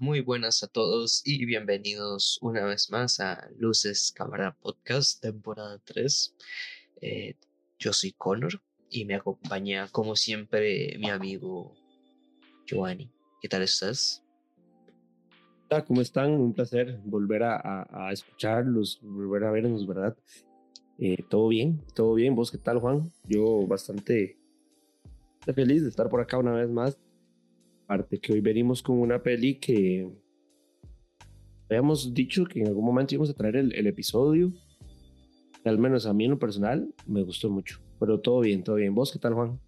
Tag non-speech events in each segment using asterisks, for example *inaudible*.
Muy buenas a todos y bienvenidos una vez más a Luces Cámara Podcast, temporada 3. Eh, yo soy Connor y me acompaña, como siempre, mi amigo Giovanni. ¿Qué tal estás? Hola, ¿cómo están? Un placer volver a, escucharlos, volver a vernos, ¿verdad? Eh, todo bien, todo bien. ¿Vos qué tal, Juan? Yo bastante feliz de estar por acá una vez más Que hoy venimos con una peli que habíamos dicho que en algún momento íbamos a traer el, episodio. Al menos a mí en lo personal me gustó mucho. Pero todo bien, todo bien. ¿Vos qué tal, Juan?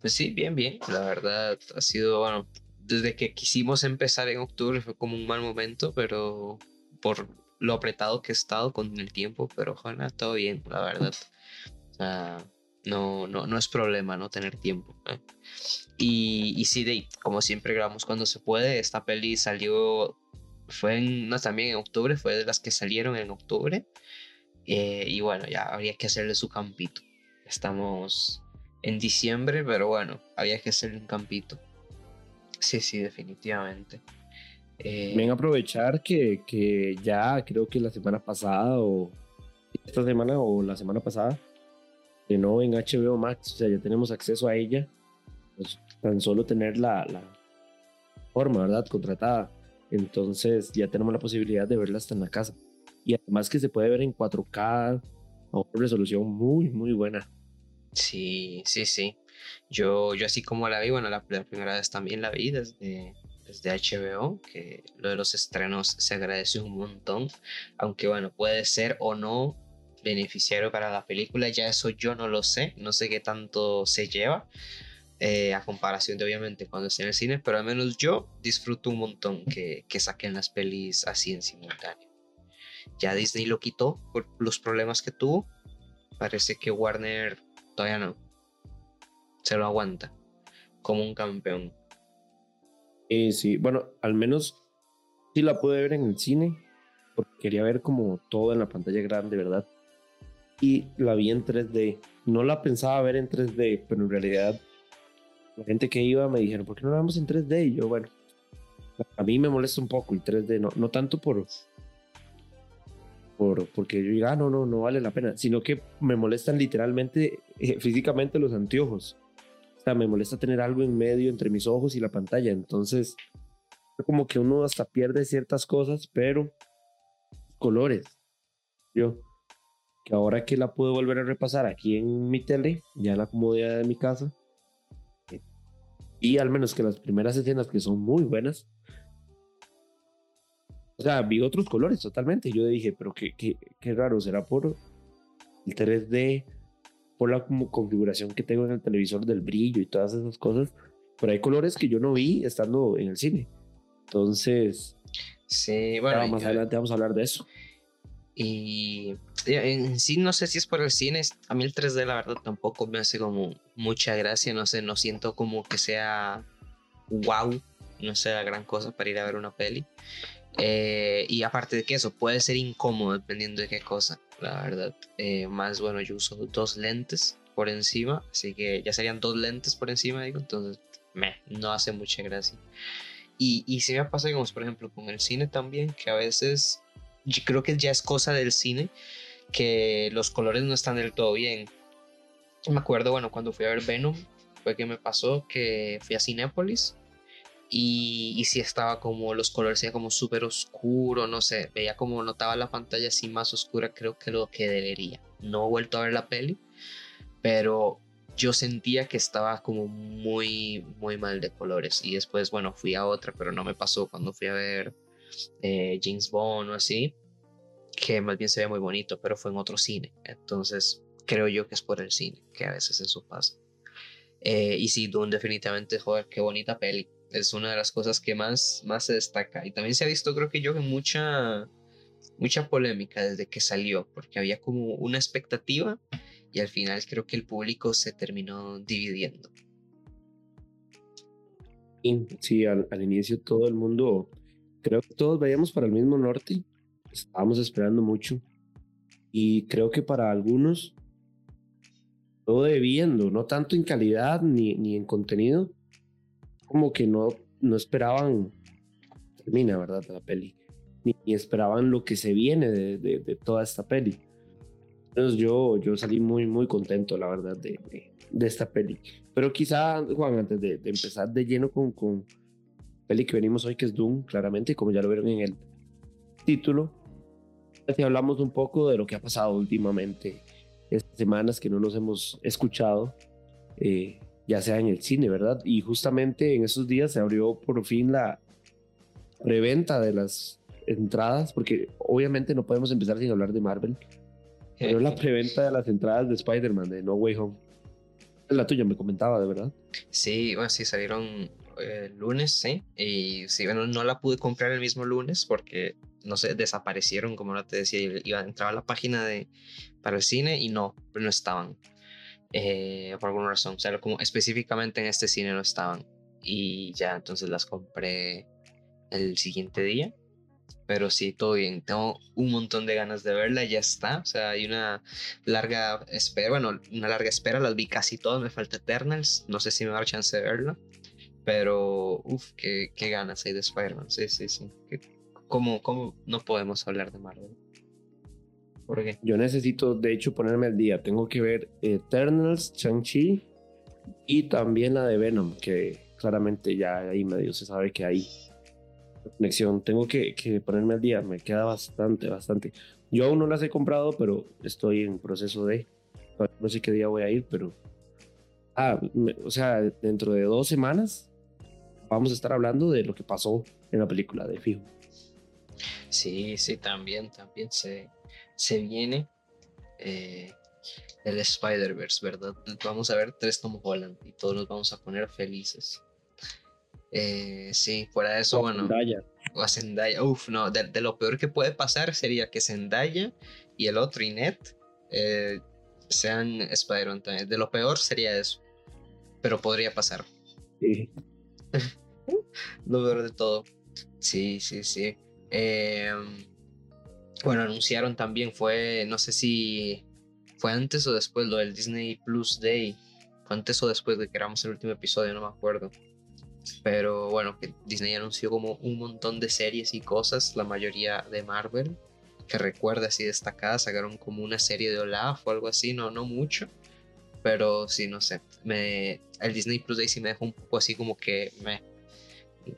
Pues sí, bien, bien. La verdad ha sido, bueno, desde que quisimos empezar en octubre fue como un mal momento, pero por lo apretado que he estado con el tiempo, pero ojalá todo bien, la verdad. O sea, no, no, no es problema no tener tiempo. ¿eh? Y, y sí, de, como siempre grabamos cuando se puede, esta peli salió, fue en, no, también en octubre, fue de las que salieron en octubre. Eh, y bueno, ya habría que hacerle su campito. Estamos en diciembre, pero bueno, había que hacerle un campito. Sí, sí, definitivamente. Eh, a aprovechar que, que ya creo que la semana pasada o esta semana o la semana pasada no en HBO Max, o sea, ya tenemos acceso a ella, pues tan solo tener la, la forma, ¿verdad? Contratada. Entonces ya tenemos la posibilidad de verla hasta en la casa. Y además que se puede ver en 4K a una resolución muy, muy buena. Sí, sí, sí. Yo, yo así como la vi, bueno, la, la primera vez también la vi desde, desde HBO, que lo de los estrenos se agradece un montón, aunque bueno, puede ser o no beneficiario para la película. Ya eso yo no lo sé, no sé qué tanto se lleva. Eh, a comparación de obviamente cuando esté en el cine, pero al menos yo disfruto un montón que, que saquen las pelis así en simultáneo. Ya Disney lo quitó por los problemas que tuvo. Parece que Warner todavía no. Se lo aguanta como un campeón. Eh, sí, bueno, al menos sí la pude ver en el cine, porque quería ver como todo en la pantalla grande, ¿verdad? Y la vi en 3D. No la pensaba ver en 3D, pero en realidad la gente que iba me dijeron, ¿por qué no la vemos en 3D? Y yo, bueno, a mí me molesta un poco el 3D, no, no tanto por, por porque yo diga, ah, no, no, no vale la pena, sino que me molestan literalmente, eh, físicamente los anteojos. O sea, me molesta tener algo en medio entre mis ojos y la pantalla. Entonces, como que uno hasta pierde ciertas cosas, pero colores. Yo, que ahora que la puedo volver a repasar aquí en mi tele, ya en la comodidad de mi casa, y al menos que las primeras escenas que son muy buenas, o sea, vi otros colores totalmente. Yo dije, pero qué, qué, qué raro, será por el 3D, por la configuración que tengo en el televisor del brillo y todas esas cosas. Pero hay colores que yo no vi estando en el cine. Entonces, sí, bueno, más adelante vamos a hablar de eso. Y en sí no sé si es por el cine, a mí el 3D la verdad tampoco me hace como mucha gracia, no sé, no siento como que sea wow, no sea gran cosa para ir a ver una peli. Eh, y aparte de que eso puede ser incómodo dependiendo de qué cosa, la verdad. Eh, más bueno, yo uso dos lentes por encima, así que ya serían dos lentes por encima, digo, entonces me, no hace mucha gracia. Y, y si me pasa, como por ejemplo, con el cine también, que a veces yo creo que ya es cosa del cine que los colores no están del todo bien. Me acuerdo, bueno, cuando fui a ver Venom, fue que me pasó que fui a Cinépolis y, y sí estaba como los colores eran como súper oscuro, no sé, veía como notaba la pantalla así más oscura, creo que lo que debería. No he vuelto a ver la peli, pero yo sentía que estaba como muy, muy mal de colores. Y después, bueno, fui a otra, pero no me pasó cuando fui a ver eh, James Bond o así, que más bien se ve muy bonito, pero fue en otro cine. Entonces, creo yo que es por el cine, que a veces eso pasa. Eh, y sí, Dune definitivamente, joder, qué bonita peli. Es una de las cosas que más, más se destaca. Y también se ha visto, creo que yo, en mucha, mucha polémica desde que salió, porque había como una expectativa y al final creo que el público se terminó dividiendo. Sí, al, al inicio todo el mundo creo que todos veíamos para el mismo norte, estábamos esperando mucho y creo que para algunos todo debiendo, no tanto en calidad ni, ni en contenido, como que no, no esperaban termina, ¿verdad? La peli. Ni, esperaban lo que se viene de, de, toda esta peli. Entonces yo, yo salí muy, muy contento, la verdad, de, de, esta peli. Pero quizá, Juan, antes de, empezar de lleno con, con peli que venimos hoy, que es Doom, claramente, como ya lo vieron en el título, si hablamos un poco de lo que ha pasado últimamente, estas semanas que no nos hemos escuchado, eh, ya sea en el cine, ¿verdad? Y justamente en esos días se abrió por fin la preventa de las entradas, porque obviamente no podemos empezar sin hablar de Marvel, pero la preventa de las entradas de Spider-Man de No Way Home. Es la tuya, me comentaba, de verdad. Sí, bueno, sí, salieron el eh, lunes, sí. Y sí, bueno, no la pude comprar el mismo lunes porque, no sé, desaparecieron, como no te decía. Iba a entrar a la página de, para el cine y no, no estaban. Eh, por alguna razón. O sea, como específicamente en este cine no estaban. Y ya entonces las compré el siguiente día. Pero sí, todo bien. Tengo un montón de ganas de verla, ya está. O sea, hay una larga espera. Bueno, una larga espera. Las vi casi todas. Me falta Eternals. No sé si me va a dar chance de verla. Pero, uff, qué, qué, ganas hay de Spider-Man. Sí, sí, sí. ¿Cómo, ¿Cómo no podemos hablar de Marvel? Yo necesito, de hecho, ponerme al día. Tengo que ver Eternals, Shang-Chi y también la de Venom, que claramente ya ahí medio se sabe que hay conexión. Tengo que, que ponerme al día, me queda bastante, bastante. Yo aún no las he comprado, pero estoy en proceso de. No sé qué día voy a ir, pero. Ah, o sea, dentro de dos semanas vamos a estar hablando de lo que pasó en la película de Fijo. Sí, sí, también, también se, se viene eh, el Spider-Verse, ¿verdad? Vamos a ver tres Tom Holland y todos nos vamos a poner felices. Eh, sí, fuera de eso, bueno. Zendaya. O a Zendaya. Uf, no, de, lo peor que puede pasar sería que Zendaya y el otro Inet eh, sean Spider-Man también. De lo peor sería eso. Pero podría pasar. Sí. *laughs* lo peor de todo. Sí, sí, sí. Eh, bueno, anunciaron también, fue, no sé si fue antes o después lo del Disney Plus Day. Fue antes o después de que éramos el último episodio, no me acuerdo. Pero bueno, que Disney anunció como un montón de series y cosas, la mayoría de Marvel, que recuerda así destacadas, sacaron como una serie de Olaf o algo así, no, no mucho. Pero sí, no sé, me, el Disney Plus Day sí me dejó un poco así como que me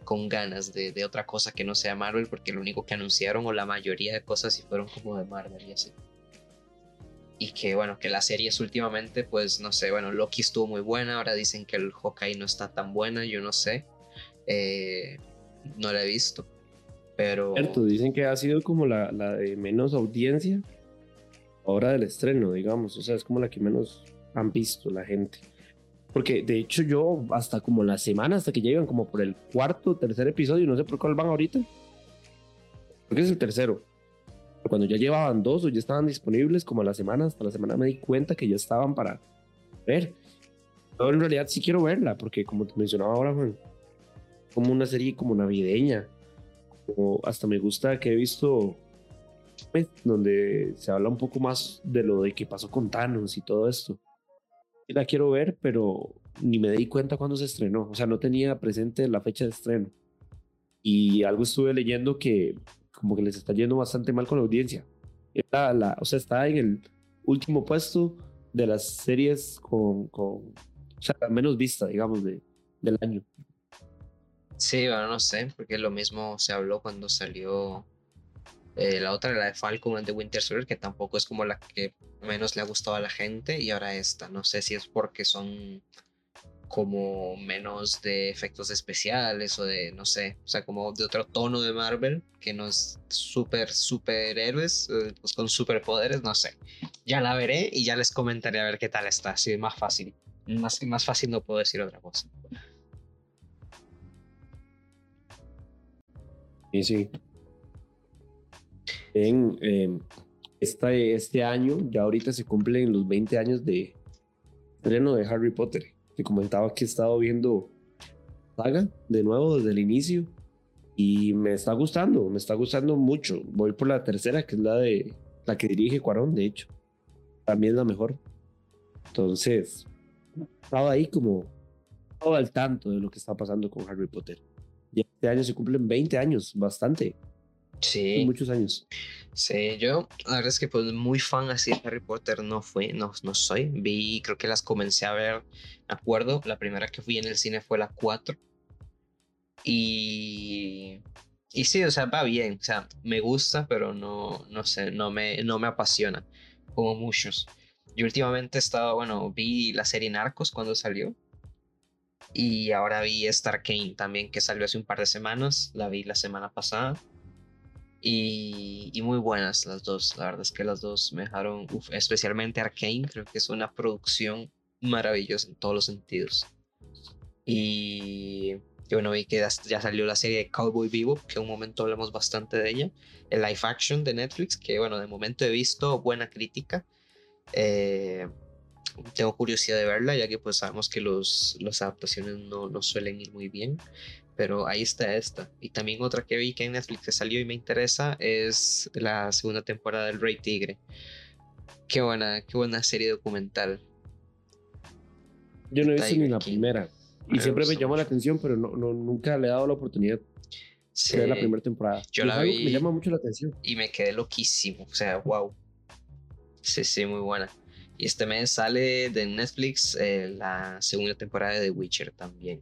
con ganas de, otra cosa que no sea Marvel, porque lo único que anunciaron, o la mayoría de cosas, sí fueron como de Marvel y así. Y que bueno, que las series últimamente, pues no sé, bueno, Loki estuvo muy buena, ahora dicen que el Hawkeye no está tan buena, yo no sé. Eh, no la he visto. Pero. Cierto, dicen que ha sido como la, la de menos audiencia ahora del estreno, digamos. O sea, es como la que menos han visto la gente. Porque de hecho yo hasta como la semana, hasta que llegan como por el cuarto, tercer episodio, no sé por cuál van ahorita. Porque es el tercero. cuando ya llevaban dos o ya estaban disponibles, como a la semana, hasta la semana me di cuenta que ya estaban para ver. Pero en realidad sí quiero verla, porque como te mencionaba ahora, como una serie como navideña. Como hasta me gusta que he visto pues, donde se habla un poco más de lo de que pasó con Thanos y todo esto la quiero ver, pero ni me di cuenta cuando se estrenó. O sea, no tenía presente la fecha de estreno. Y algo estuve leyendo que como que les está yendo bastante mal con la audiencia. La, o sea, está en el último puesto de las series con, con o sea, menos vista, digamos, de, del año. Sí, bueno, no sé, porque lo mismo se habló cuando salió eh, la otra, la de Falcon and the Winter Soldier, que tampoco es como la que menos le ha gustado a la gente. Y ahora esta, no sé si es porque son como menos de efectos especiales o de, no sé, o sea, como de otro tono de Marvel, que no es súper, superhéroes, eh, pues con superpoderes, no sé. Ya la veré y ya les comentaré a ver qué tal está, así más fácil. Más, más fácil no puedo decir otra cosa. Y sí, en em, este año, ya ahorita se cumplen los 20 años de estreno de Harry Potter. Te comentaba que he estado viendo saga de nuevo desde el inicio y me está gustando, me está gustando mucho. Voy por la tercera, que es la de la que dirige Cuarón, de hecho. También es la mejor. Entonces, estaba ahí como todo al tanto de lo que está pasando con Harry Potter. Ya este año se cumplen 20 años, bastante. Sí. Muchos años. Sí, yo la verdad es que pues muy fan así de Harry Potter no fui, no, no soy. Vi, creo que las comencé a ver, me acuerdo, la primera que fui en el cine fue la 4. Y, y sí, o sea, va bien, o sea, me gusta, pero no, no sé, no me, no me apasiona como muchos. Yo últimamente he estado, bueno, vi la serie Narcos cuando salió. Y ahora vi Star Kane también, que salió hace un par de semanas. La vi la semana pasada. Y, muy buenas las dos. La verdad es que las dos me dejaron, especialmente Arkane, creo que es una producción maravillosa en todos los sentidos. Y, y bueno, vi que ya, salió la serie de Cowboy Vivo, que un momento hablamos bastante de ella. El live action de Netflix, que bueno, de momento he visto buena crítica. Eh, tengo curiosidad de verla, ya que pues sabemos que los, las adaptaciones no, no suelen ir muy bien. Pero ahí está esta. Y también otra que vi que en Netflix salió y me interesa es la segunda temporada del Rey Tigre. Qué buena, qué buena serie documental. Yo no he visto ni la primera. Y me siempre me llamó la atención, pero no, no, nunca le he dado la oportunidad sí. de la primera temporada. Yo la vi. Me llama mucho la atención. Y me quedé loquísimo. O sea, wow. Sí, sí, muy buena. Y este mes sale de Netflix eh, la segunda temporada de The Witcher también.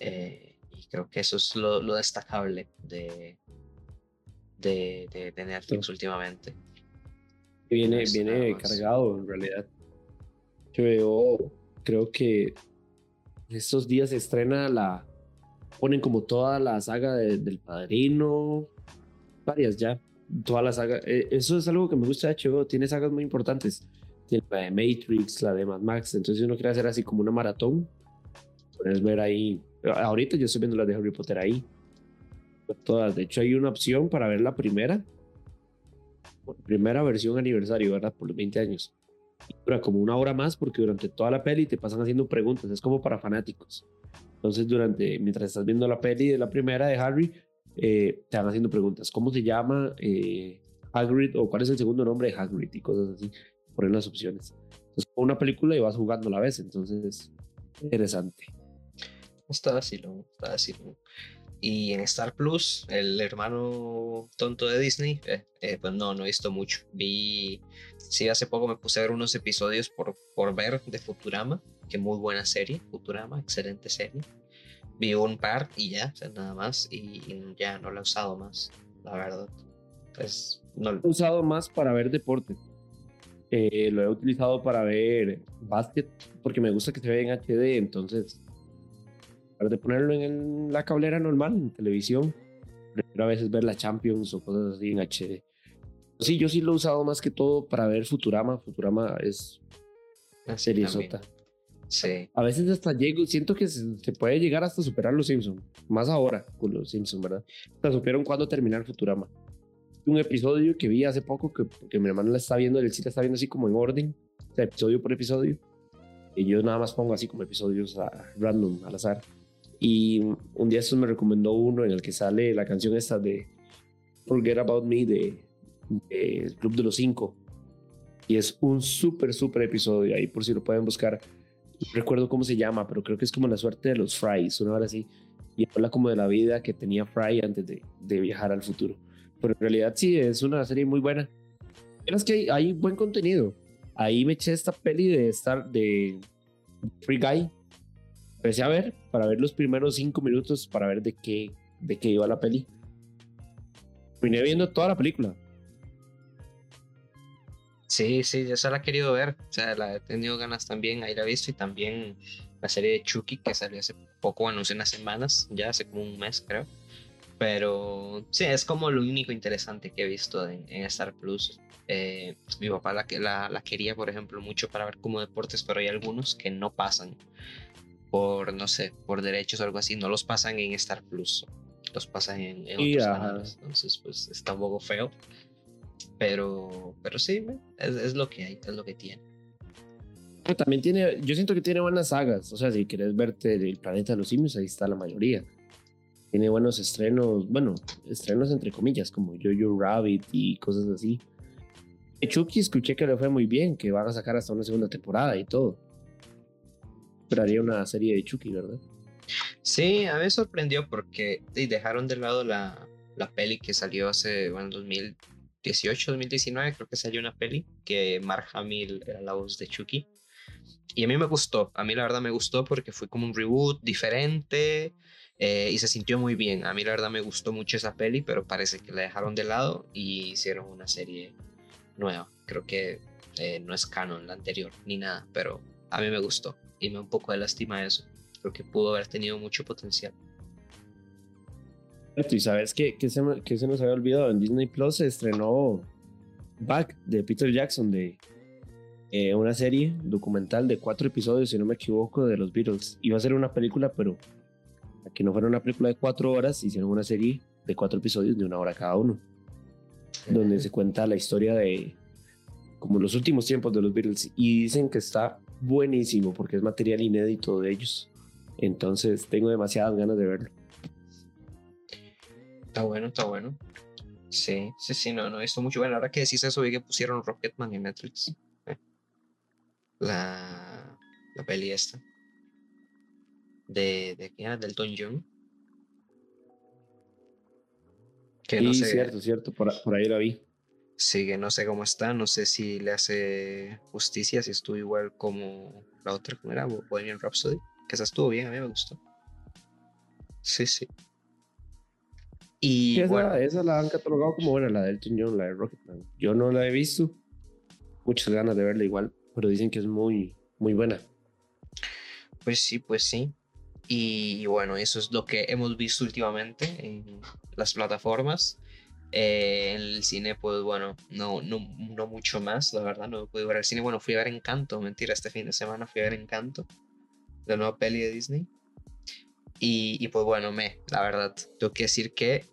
Eh, y creo que eso es lo, lo destacable de, de, de, de Netflix sí. últimamente. Viene, no viene cargado en realidad. Yo veo, creo que estos días se estrena la. Ponen como toda la saga de, del Padrino, varias ya. Toda la saga. Eh, eso es algo que me gusta de HBO. Tiene sagas muy importantes. Tiene la de Matrix, la de Mad Max. Entonces, si uno quiere hacer así como una maratón, puedes ver ahí Ahorita yo estoy viendo las de Harry Potter ahí. Todas. De hecho, hay una opción para ver la primera. Primera versión aniversario, ¿verdad? Por los 20 años. Y dura como una hora más porque durante toda la peli te pasan haciendo preguntas. Es como para fanáticos. Entonces, durante, mientras estás viendo la peli de la primera de Harry, eh, te van haciendo preguntas. ¿Cómo se llama eh, Hagrid? ¿O cuál es el segundo nombre de Hagrid? Y cosas así. Ponen las opciones. Es una película y vas jugando a la vez. Entonces, interesante. Está vacilón, está vacilón. Y en Star Plus, el hermano tonto de Disney, eh, eh, pues no, no he visto mucho. Vi, sí, hace poco me puse a ver unos episodios por, por ver de Futurama, que muy buena serie, Futurama, excelente serie. Vi un par y ya, nada más, y, ya no lo he usado más, la verdad. Pues, no he usado más para ver deporte. Eh, lo he utilizado para ver básquet, porque me gusta que se vea en HD, entonces de ponerlo en la cablera normal, en televisión, prefiero a veces ver la Champions o cosas así en HD. Sí, yo sí lo he usado más que todo para ver Futurama. Futurama es una serie sota. Sí. A veces hasta llego, siento que se, se, puede llegar hasta superar los Simpsons. Más ahora con los Simpsons, ¿verdad? Hasta supieron cuándo terminar Futurama. Un episodio que vi hace poco que, que mi hermano la está viendo, él sí la está viendo así como en orden, o sea, episodio por episodio. Y yo nada más pongo así como episodios a, random, al azar. Y un día eso me recomendó uno en el que sale la canción esta de Forget About Me de, de El Club de los Cinco. Y es un súper, súper episodio ahí, por si lo pueden buscar. No recuerdo cómo se llama, pero creo que es como la suerte de los Frys, una hora así. Y habla como de la vida que tenía Fry antes de, de viajar al futuro. Pero en realidad sí, es una serie muy buena. Es que hay, hay buen contenido. Ahí me eché esta peli de estar de Free Guy, empecé a ver para ver los primeros cinco minutos para ver de qué, de qué iba la peli. Vine viendo toda la película. Sí, sí, yo se la he querido ver. O sea, la he tenido ganas también, ahí la he visto. Y también la serie de Chucky que salió hace poco, bueno, hace unas semanas, ya hace como un mes, creo. Pero sí, es como lo único interesante que he visto en, en Star Plus. Eh, mi papá la, la, la quería, por ejemplo, mucho para ver como deportes, pero hay algunos que no pasan por, no sé, por derechos o algo así, no los pasan en Star Plus, los pasan en, en otros canales, entonces pues está un poco feo, pero, pero sí, es, es, lo que hay, es lo que tiene. También tiene, yo siento que tiene buenas sagas, o sea, si quieres verte el planeta de los simios, ahí está la mayoría. Tiene buenos estrenos, bueno, estrenos entre comillas, como Jojo Rabbit y cosas así. Chucky escuché que le fue muy bien, que van a sacar hasta una segunda temporada y todo esperaría una serie de Chucky, ¿verdad? Sí, a mí me sorprendió porque dejaron de lado la, la peli que salió hace, bueno, 2018, 2019, creo que salió una peli que Mark Hamill era la voz de Chucky. Y a mí me gustó, a mí la verdad me gustó porque fue como un reboot diferente eh, y se sintió muy bien. A mí la verdad me gustó mucho esa peli, pero parece que la dejaron de lado y hicieron una serie nueva. Creo que eh, no es canon la anterior ni nada, pero a mí me gustó y me da un poco de lástima eso. Creo que pudo haber tenido mucho potencial. Y sabes que, que, se, que se nos había olvidado, en Disney Plus se estrenó Back de Peter Jackson, de eh, una serie documental de cuatro episodios, si no me equivoco, de los Beatles. Iba a ser una película, pero aquí no fuera una película de cuatro horas, hicieron una serie de cuatro episodios de una hora cada uno, donde se cuenta la historia de como los últimos tiempos de los Beatles y dicen que está buenísimo porque es material inédito de ellos. Entonces tengo demasiadas ganas de verlo. Está bueno, está bueno. Sí, sí, sí, no, no he visto mucho. Bueno, ahora que decís eso, vi que pusieron Rocketman en Netflix. Eh, la, la peli esta. De, de ¿qué Del Tom John. Que no sé. cierto, cierto, por, por ahí la vi. Sí, que no sé cómo está, no sé si le hace justicia, si estuvo igual como la otra, ¿cómo era? Bohemian Rhapsody, que esa estuvo bien, a mí me gustó. Sí, sí. Y esa, esa, la han catalogado como buena, la de Elton John, la de Rocketman. Yo no la he visto, muchas ganas de verla igual, pero dicen que es muy, muy buena. Pues sí, pues sí. Y bueno, eso es lo que hemos visto últimamente en las plataformas. Eh, en el cine, pues bueno, no, no, no mucho más, la verdad, no pude ver el cine. Bueno, fui a ver Encanto, mentira, este fin de semana fui a ver Encanto, la nueva peli de Disney. Y, y pues bueno, me, la verdad, tengo que decir que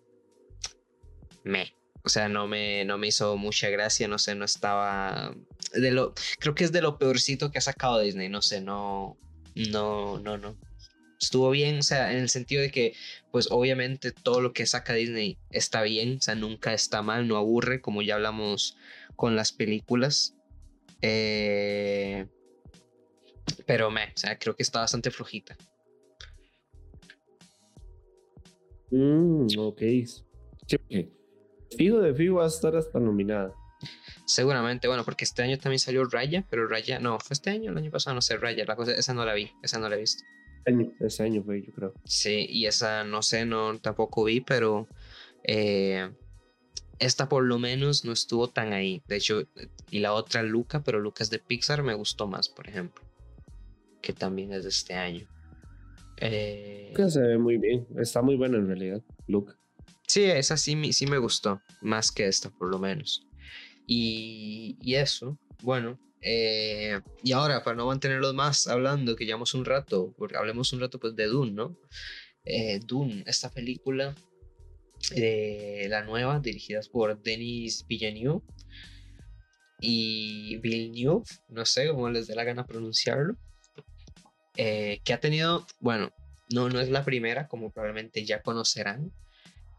me. O sea, no me, no me hizo mucha gracia, no sé, no estaba... De lo, creo que es de lo peorcito que ha sacado Disney, no sé, no, no, no, no estuvo bien, o sea, en el sentido de que, pues obviamente todo lo que saca Disney está bien, o sea, nunca está mal, no aburre, como ya hablamos con las películas. Eh, pero me, o sea, creo que está bastante flojita. Mm, ok. Figo de Figo va a estar hasta nominada. Seguramente, bueno, porque este año también salió Raya, pero Raya, no, fue este año, el año pasado, no sé, Raya, la cosa, esa no la vi, esa no la he visto año, ese año fue, yo creo. Sí, y esa no sé, no tampoco vi, pero eh, esta por lo menos no estuvo tan ahí. De hecho, y la otra Luca, pero Luca es de Pixar, me gustó más, por ejemplo, que también es de este año. Eh, se ve muy bien, está muy buena en realidad, Luca. Sí, esa sí, sí me gustó, más que esta por lo menos. Y, y eso, bueno, eh, y ahora, para no mantenerlos más hablando, que llevamos un rato, porque hablemos un rato pues de Dune, ¿no? Eh, Dune, esta película, eh, la nueva, dirigida por Denis Villeneuve y Villeneuve, no sé cómo les dé la gana pronunciarlo, que ha tenido, bueno, no, no es la primera, como probablemente ya conocerán,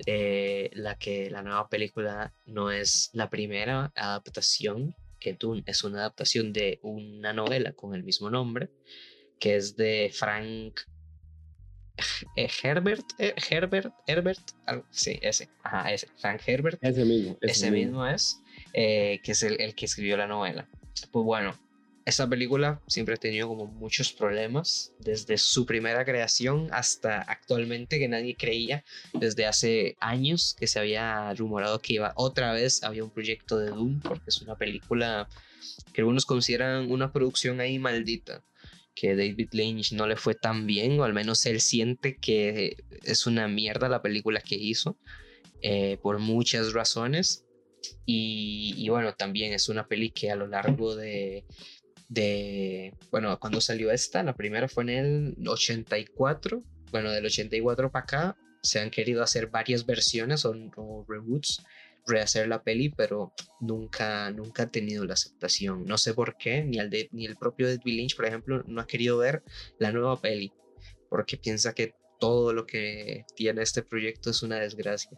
la que la nueva película no es la primera adaptación que Dune es una adaptación de una novela con el mismo nombre, que es de Frank eh, Herbert, eh, Herbert, Herbert, sí, ese, ajá, ese, Frank Herbert. Ese mismo. Ese, mismo. es, eh, que es el, el, que escribió la novela. Pues bueno, esta película siempre ha tenido como muchos problemas, desde su primera creación hasta actualmente que nadie creía, desde hace años que se había rumorado que iba otra vez, había un proyecto de Doom, porque es una película que algunos consideran una producción ahí maldita, que David Lynch no le fue tan bien, o al menos él siente que es una mierda la película que hizo, eh, por muchas razones. Y, y, bueno, también es una peli que a lo largo de, de, bueno, cuando salió esta, la primera fue en el 84, bueno, del 84 para acá se han querido hacer varias versiones o, reboots, rehacer la peli, pero nunca, nunca ha tenido la aceptación. No sé por qué, ni el, de, ni el propio David Lynch, por ejemplo, no ha querido ver la nueva peli, porque piensa que todo lo que tiene este proyecto es una desgracia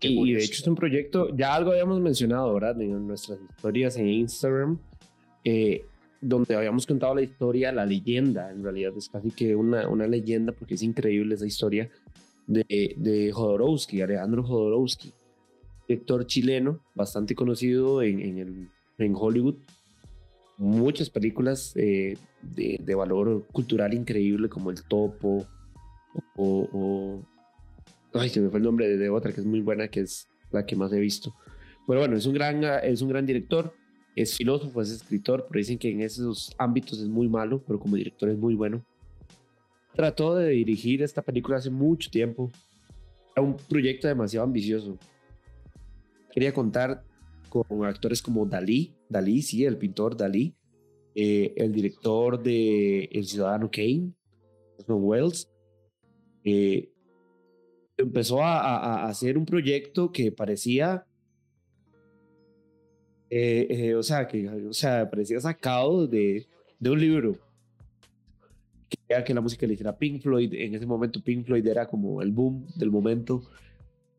y de hecho es un proyecto, ya algo habíamos mencionado, ¿verdad? En nuestras historias en Instagram. Eh, donde habíamos contado la historia, la leyenda, en realidad es casi que una, una leyenda porque es increíble esa historia de, de Jodorowsky, Alejandro Jodorowsky, director chileno, bastante conocido en, en, el, en Hollywood. Muchas películas eh, de, de, valor cultural increíble como El Topo o, o, Ay, se me fue el nombre de, de otra que es muy buena, que es la que más he visto. Pero bueno, es un gran, es un gran director es filósofo, es escritor, pero dicen que en esos ámbitos es muy malo, pero como director es muy bueno. Trató de dirigir esta película hace mucho tiempo. Era un proyecto demasiado ambicioso. Quería contar con actores como Dalí, Dalí, sí, el pintor Dalí, eh, el director de El Ciudadano Kane, Osman Wells. Eh, empezó a, a hacer un proyecto que parecía eh, eh, o sea, que o sea, parecía sacado de, de un libro. Que, que la música le hiciera Pink Floyd. En ese momento Pink Floyd era como el boom del momento.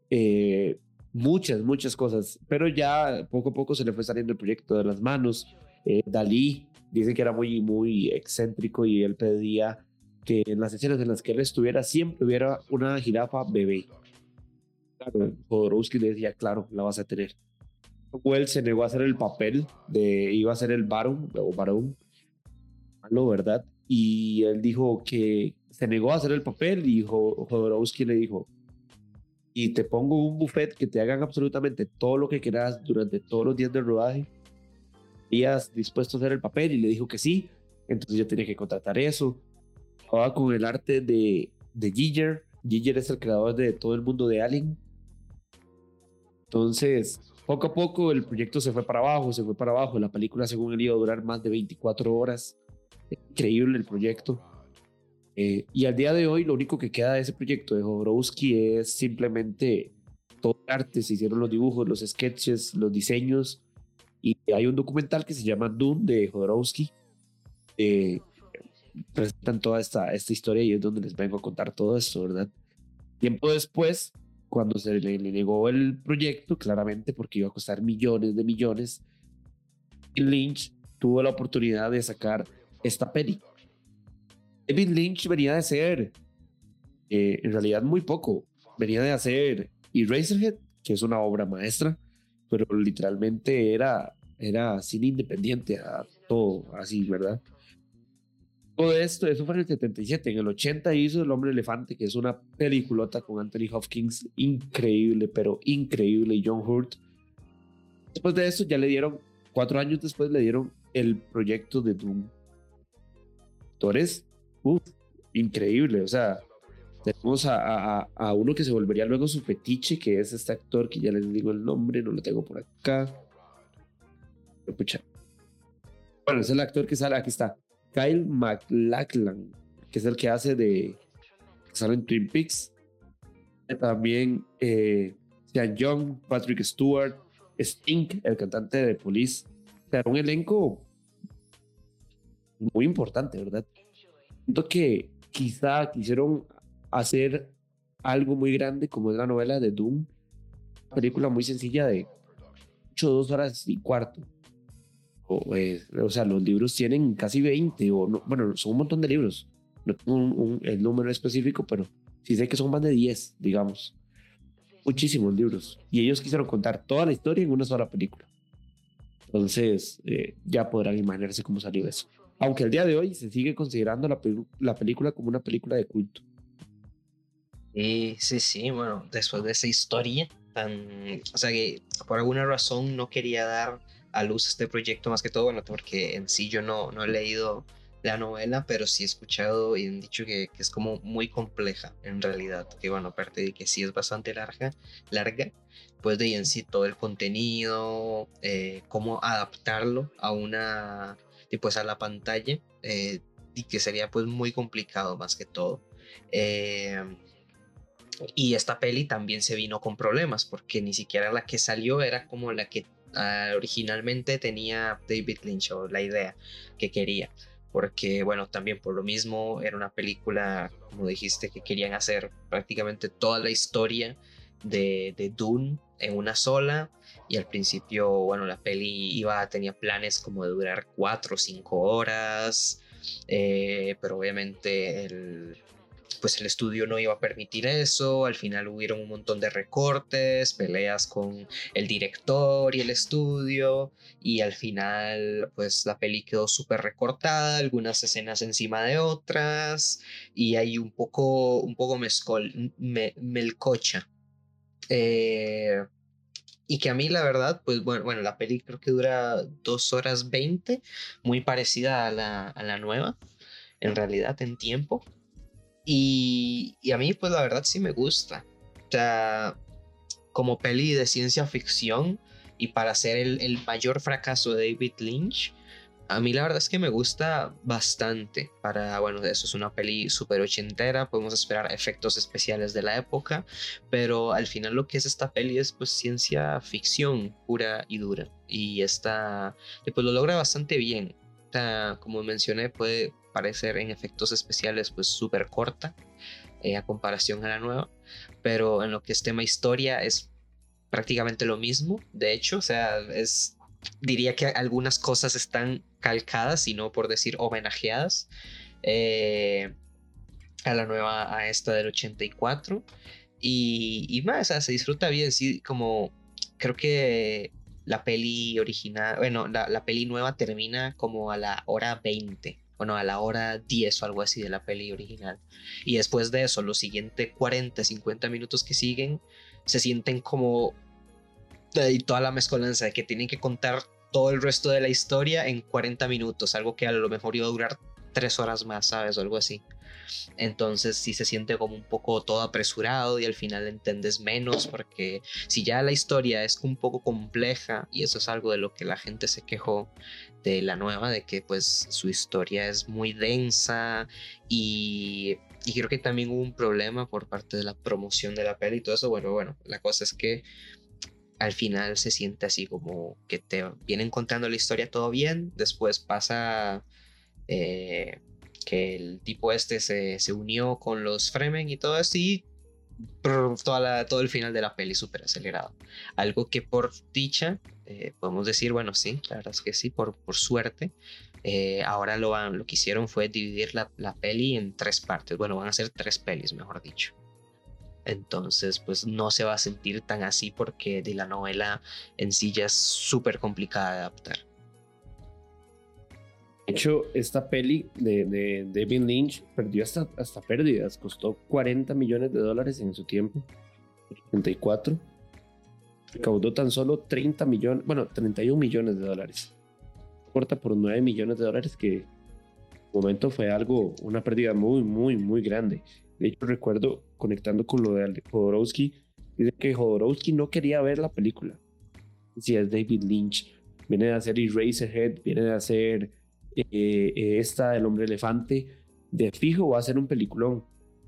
Eh, muchas, muchas cosas. Pero ya poco a poco se le fue saliendo el proyecto de las manos. Dalí dice que era muy, muy excéntrico y él pedía que en las escenas en las que él estuviera siempre hubiera una jirafa bebé. Claro, Jodorowsky le decía, claro, la vas a tener. Wells se negó a hacer el papel de, iba a ser el Baron, o Barón, malo, ¿verdad? Y él dijo que se negó a hacer el papel y Jodorowsky le dijo, y te pongo un buffet que te hagan absolutamente todo lo que quieras durante todos los días del rodaje. ¿Estarías dispuesto a hacer el papel? Y le dijo que sí. Entonces yo tenía que contratar eso. Estaba con el arte de, de Giger. Giger es el creador de todo el mundo de Alien. Entonces, poco a poco el proyecto se fue para abajo, se fue para abajo. La película, según él, iba a durar más de 24 horas. Increíble el proyecto. Eh, y al día de hoy, lo único que queda de ese proyecto de Jodorowsky es simplemente todo el arte. Se hicieron los dibujos, los sketches, los diseños. Y hay un documental que se llama Dune de Jodorowsky. Eh, presentan toda esta, esta historia y es donde les vengo a contar todo esto, ¿verdad? Tiempo después, cuando se le, negó el proyecto, claramente porque iba a costar millones de millones, Lynch tuvo la oportunidad de sacar esta peli. David Lynch venía de ser, eh, en realidad muy poco, venía de hacer Eraserhead, que es una obra maestra, pero literalmente era, era cine independiente a todo así, ¿verdad? Todo esto, eso fue en el 77. En el 80 hizo El Hombre Elefante, que es una peliculota con Anthony Hopkins increíble, pero increíble, y John Hurt. Después de eso, ya le dieron, cuatro años después, le dieron el proyecto de Doom. Actores, uff, increíble. O sea, tenemos a, a, uno que se volvería luego su fetiche, que es este actor que ya les digo el nombre, no lo tengo por acá. Escucha. Bueno, es el actor que sale, aquí está. Kyle MacLachlan, que es el que hace de. sale en Twin Peaks. También eh, Sean Young, Patrick Stewart, Stink, el cantante de Police. O sea, un elenco muy importante, ¿verdad? Siento que quizá quisieron hacer algo muy grande como es la novela de Doom. Una película muy sencilla de 8 2 horas y cuarto. Eh, o, sea, los libros tienen casi 20, o bueno, son un montón de libros. No tengo el número específico, pero sí sé que son más de 10, digamos. Muchísimos libros. Y ellos quisieron contar toda la historia en una sola película. Entonces, eh, ya podrán imaginarse cómo salió eso. Aunque el día de hoy se sigue considerando la, la película como una película de culto. Sí, sí, sí, bueno, después de esa historia tan... O sea que por alguna razón no quería dar a luz este proyecto más que todo, bueno, porque en sí yo no, no he leído la novela, pero sí he escuchado y han dicho que, que, es como muy compleja en realidad, que bueno, aparte de que sí es bastante larga, larga pues de en sí todo el contenido, eh, cómo adaptarlo a una, y pues a la pantalla, eh, y que sería pues muy complicado más que todo. Eh, y esta peli también se vino con problemas, porque ni siquiera la que salió era como la que Ah, originalmente tenía David Lynch o la idea que quería. Porque, bueno, también por lo mismo era una película, como dijiste, que querían hacer prácticamente toda la historia de, de Dune en una sola y al principio, bueno, la peli iba, tenía planes como de durar cuatro o cinco horas, eh, pero obviamente el, pues el estudio no iba a permitir eso, al final hubieron un montón de recortes, peleas con el director y el estudio y al final pues la peli quedó súper recortada, algunas escenas encima de otras y hay un poco, un poco mezcol, melcocha. Eh, y que a mí la verdad, pues bueno, bueno, la peli creo que dura dos horas 20, muy parecida a la, a la nueva, en realidad en tiempo. Y, a mí, pues la verdad sí me gusta. O sea, como peli de ciencia ficción y para ser el, el mayor fracaso de David Lynch, a mí la verdad es que me gusta bastante. Para, bueno, eso es una peli súper ochentera, podemos esperar efectos especiales de la época, pero al final lo que es esta peli es pues ciencia ficción pura y dura. Y esta, pues lo logra bastante bien. O sea, como mencioné, puede, parecer en efectos especiales pues súper corta eh, a comparación a la nueva, pero en lo que es tema historia es prácticamente lo mismo, de hecho, o sea, es, diría que algunas cosas están calcadas y no por decir homenajeadas eh, a la nueva, a esta del 84. Y, y más, o sea, se disfruta bien, sí, como creo que la peli original, bueno, la, la, peli nueva termina como a la hora 20 bueno, a la hora 10 o algo así de la peli original. Y después de eso, los siguientes 40, 50 minutos que siguen, se sienten como y toda la mezcolanza de que tienen que contar todo el resto de la historia en 40 minutos, algo que a lo mejor iba a durar 3 horas más, ¿sabes? O algo así. Entonces sí se siente como un poco todo apresurado y al final entiendes menos porque si ya la historia es un poco compleja y eso es algo de lo que la gente se quejó de la nueva, de que pues su historia es muy densa y, y creo que también hubo un problema por parte de la promoción de la peli y todo eso. Bueno, bueno, la cosa es que al final se siente así como que te vienen contando la historia todo bien, después pasa eh, que el tipo este se, se unió con los Fremen y todo así, toda la, todo el final de la peli súper acelerado. Algo que por dicha, eh, podemos decir, bueno, sí, la verdad es que sí, por, por suerte. Eh, ahora lo, lo que hicieron fue dividir la, la, peli en tres partes. Bueno, van a ser tres pelis, mejor dicho. Entonces, pues no se va a sentir tan así porque de la novela en sí ya es súper complicada de adaptar. De hecho, esta peli de, de, David Lynch perdió hasta, hasta pérdidas. Costó 40 millones de dólares en su tiempo. 34. Recaudó tan solo 30 millones, bueno, 31 millones de dólares. Corta por 9 millones de dólares que en momento fue algo, una pérdida muy, muy, muy grande. De hecho, recuerdo conectando con lo de Jodorowsky, dice que Jodorowsky no quería ver la película. Si es David Lynch, viene de hacer Eraserhead, viene de hacer eh, esta, El hombre elefante, de fijo va a ser un peliculón.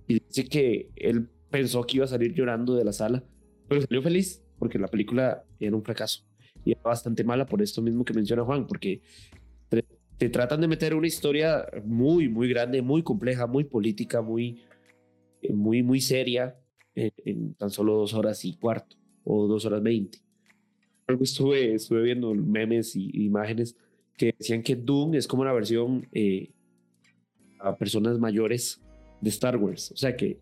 Y dice que él pensó que iba a salir llorando de la sala, pero salió feliz porque la película era un fracaso. Y era bastante mala por esto mismo que menciona Juan, porque te, tratan de meter una historia muy, muy grande, muy compleja, muy política, muy, muy, muy seria en, en tan solo dos horas y cuarto o dos horas veinte. Algo estuve, estuve viendo memes y imágenes que decían que Doom es como una versión eh, a personas mayores de Star Wars. O sea que,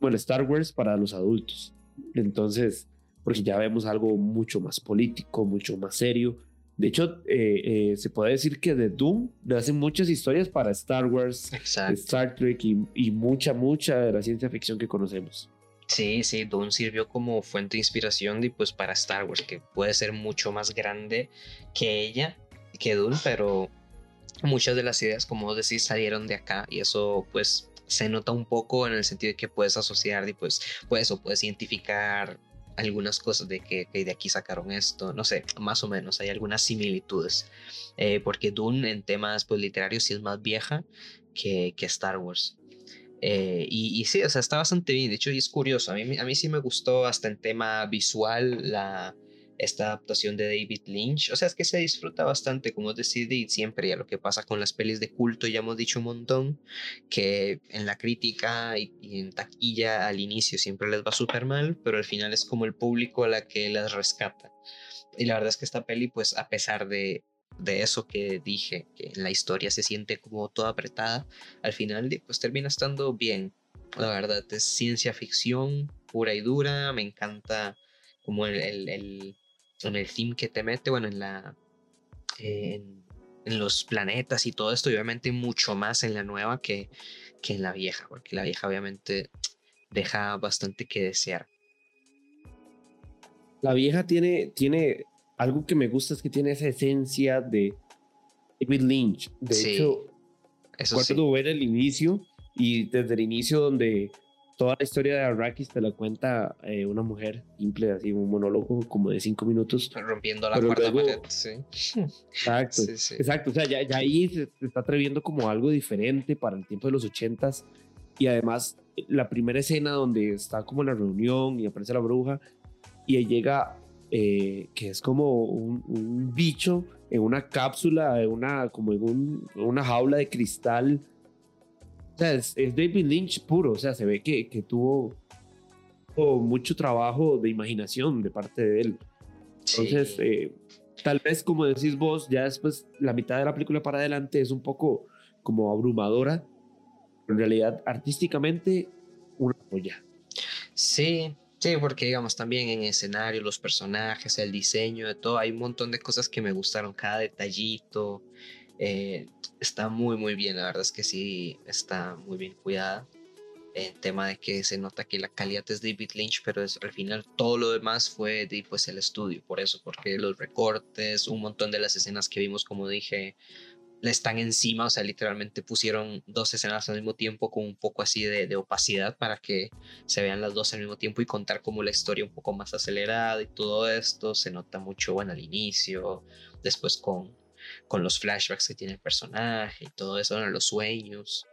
bueno, Star Wars para los adultos. Entonces, porque ya vemos algo mucho más político, mucho más serio. De hecho, eh, eh, se puede decir que de Doom le hacen muchas historias para Star Wars, Star Trek y, y, mucha, mucha de la ciencia ficción que conocemos. Sí, sí, Doom sirvió como fuente de inspiración y pues para Star Wars, que puede ser mucho más grande que ella que Dune, pero muchas de las ideas, como decís, salieron de acá y eso pues se nota un poco en el sentido de que puedes asociar y pues, pues o puedes identificar algunas cosas de que, de aquí sacaron esto, no sé, más o menos, hay algunas similitudes, eh, porque Dune en temas pues literarios sí es más vieja que, que Star Wars. Eh, y, y, sí, o sea, está bastante bien, de hecho, y es curioso, a mí, a mí sí me gustó hasta en tema visual la, esta adaptación de David Lynch. O sea, es que se disfruta bastante, como decide, siempre ya lo que pasa con las pelis de culto, ya hemos dicho un montón, que en la crítica y, en taquilla al inicio siempre les va súper mal, pero al final es como el público a la que las rescata. Y la verdad es que esta peli, pues a pesar de, de eso que dije, que en la historia se siente como toda apretada, al final pues termina estando bien. La verdad es ciencia ficción pura y dura, me encanta como el, el, el en el theme que te mete, bueno, en la en, los planetas y todo esto, y obviamente mucho más en la nueva que, que en la vieja, porque la vieja obviamente deja bastante que desear. La vieja tiene, tiene algo que me gusta es que tiene esa esencia de David Lynch. De hecho, eso recuerdo ver el inicio y desde el inicio donde toda la historia de Arrakis te la cuenta eh, una mujer simple, así un monólogo como de cinco minutos. Rompiendo la cuarta pared, sí. Exacto, exacto. O sea, ya, ya, ahí se, está atreviendo como algo diferente para el tiempo de los ochentas. Y además, la primera escena donde está como la reunión y aparece la bruja y ahí llega eh, que es como un, bicho en una cápsula, en una, como en una jaula de cristal. Sea, es, David Lynch puro, o sea, se ve que, que tuvo, mucho trabajo de imaginación de parte de él. Entonces, eh, tal vez como decís vos, ya después la mitad de la película para adelante es un poco como abrumadora, pero en realidad artísticamente una joya. Sí, Sí, porque digamos también en escenario, los personajes, el diseño de todo, hay un montón de cosas que me gustaron, cada detallito, eh, está muy muy bien, la verdad es que sí, está muy bien cuidada. En tema de que se nota que la calidad es David Lynch, pero es, al final todo lo demás fue de, pues, el estudio, por eso, porque los recortes, un montón de las escenas que vimos, como dije, le están encima, o sea, literalmente pusieron dos escenas al mismo tiempo con un poco así de, opacidad para que se vean las dos al mismo tiempo y contar como la historia un poco más acelerada y todo esto se nota mucho, bueno, al inicio, después con, con los flashbacks que tiene el personaje y todo eso, bueno, los sueños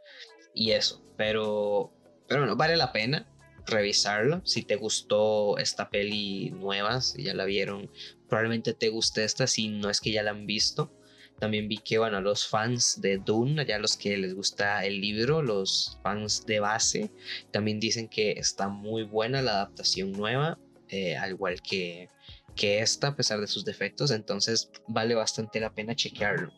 y eso, pero, pero bueno, vale la pena revisarlo. Si te gustó esta peli nueva, si ya la vieron, probablemente te guste esta. Si no es que ya la han visto también vi que, bueno, los fans de Dune, ya los que les gusta el libro, los fans de base, también dicen que está muy buena la adaptación nueva, eh, al igual que, que esta, a pesar de sus defectos. Entonces vale bastante la pena chequearlo.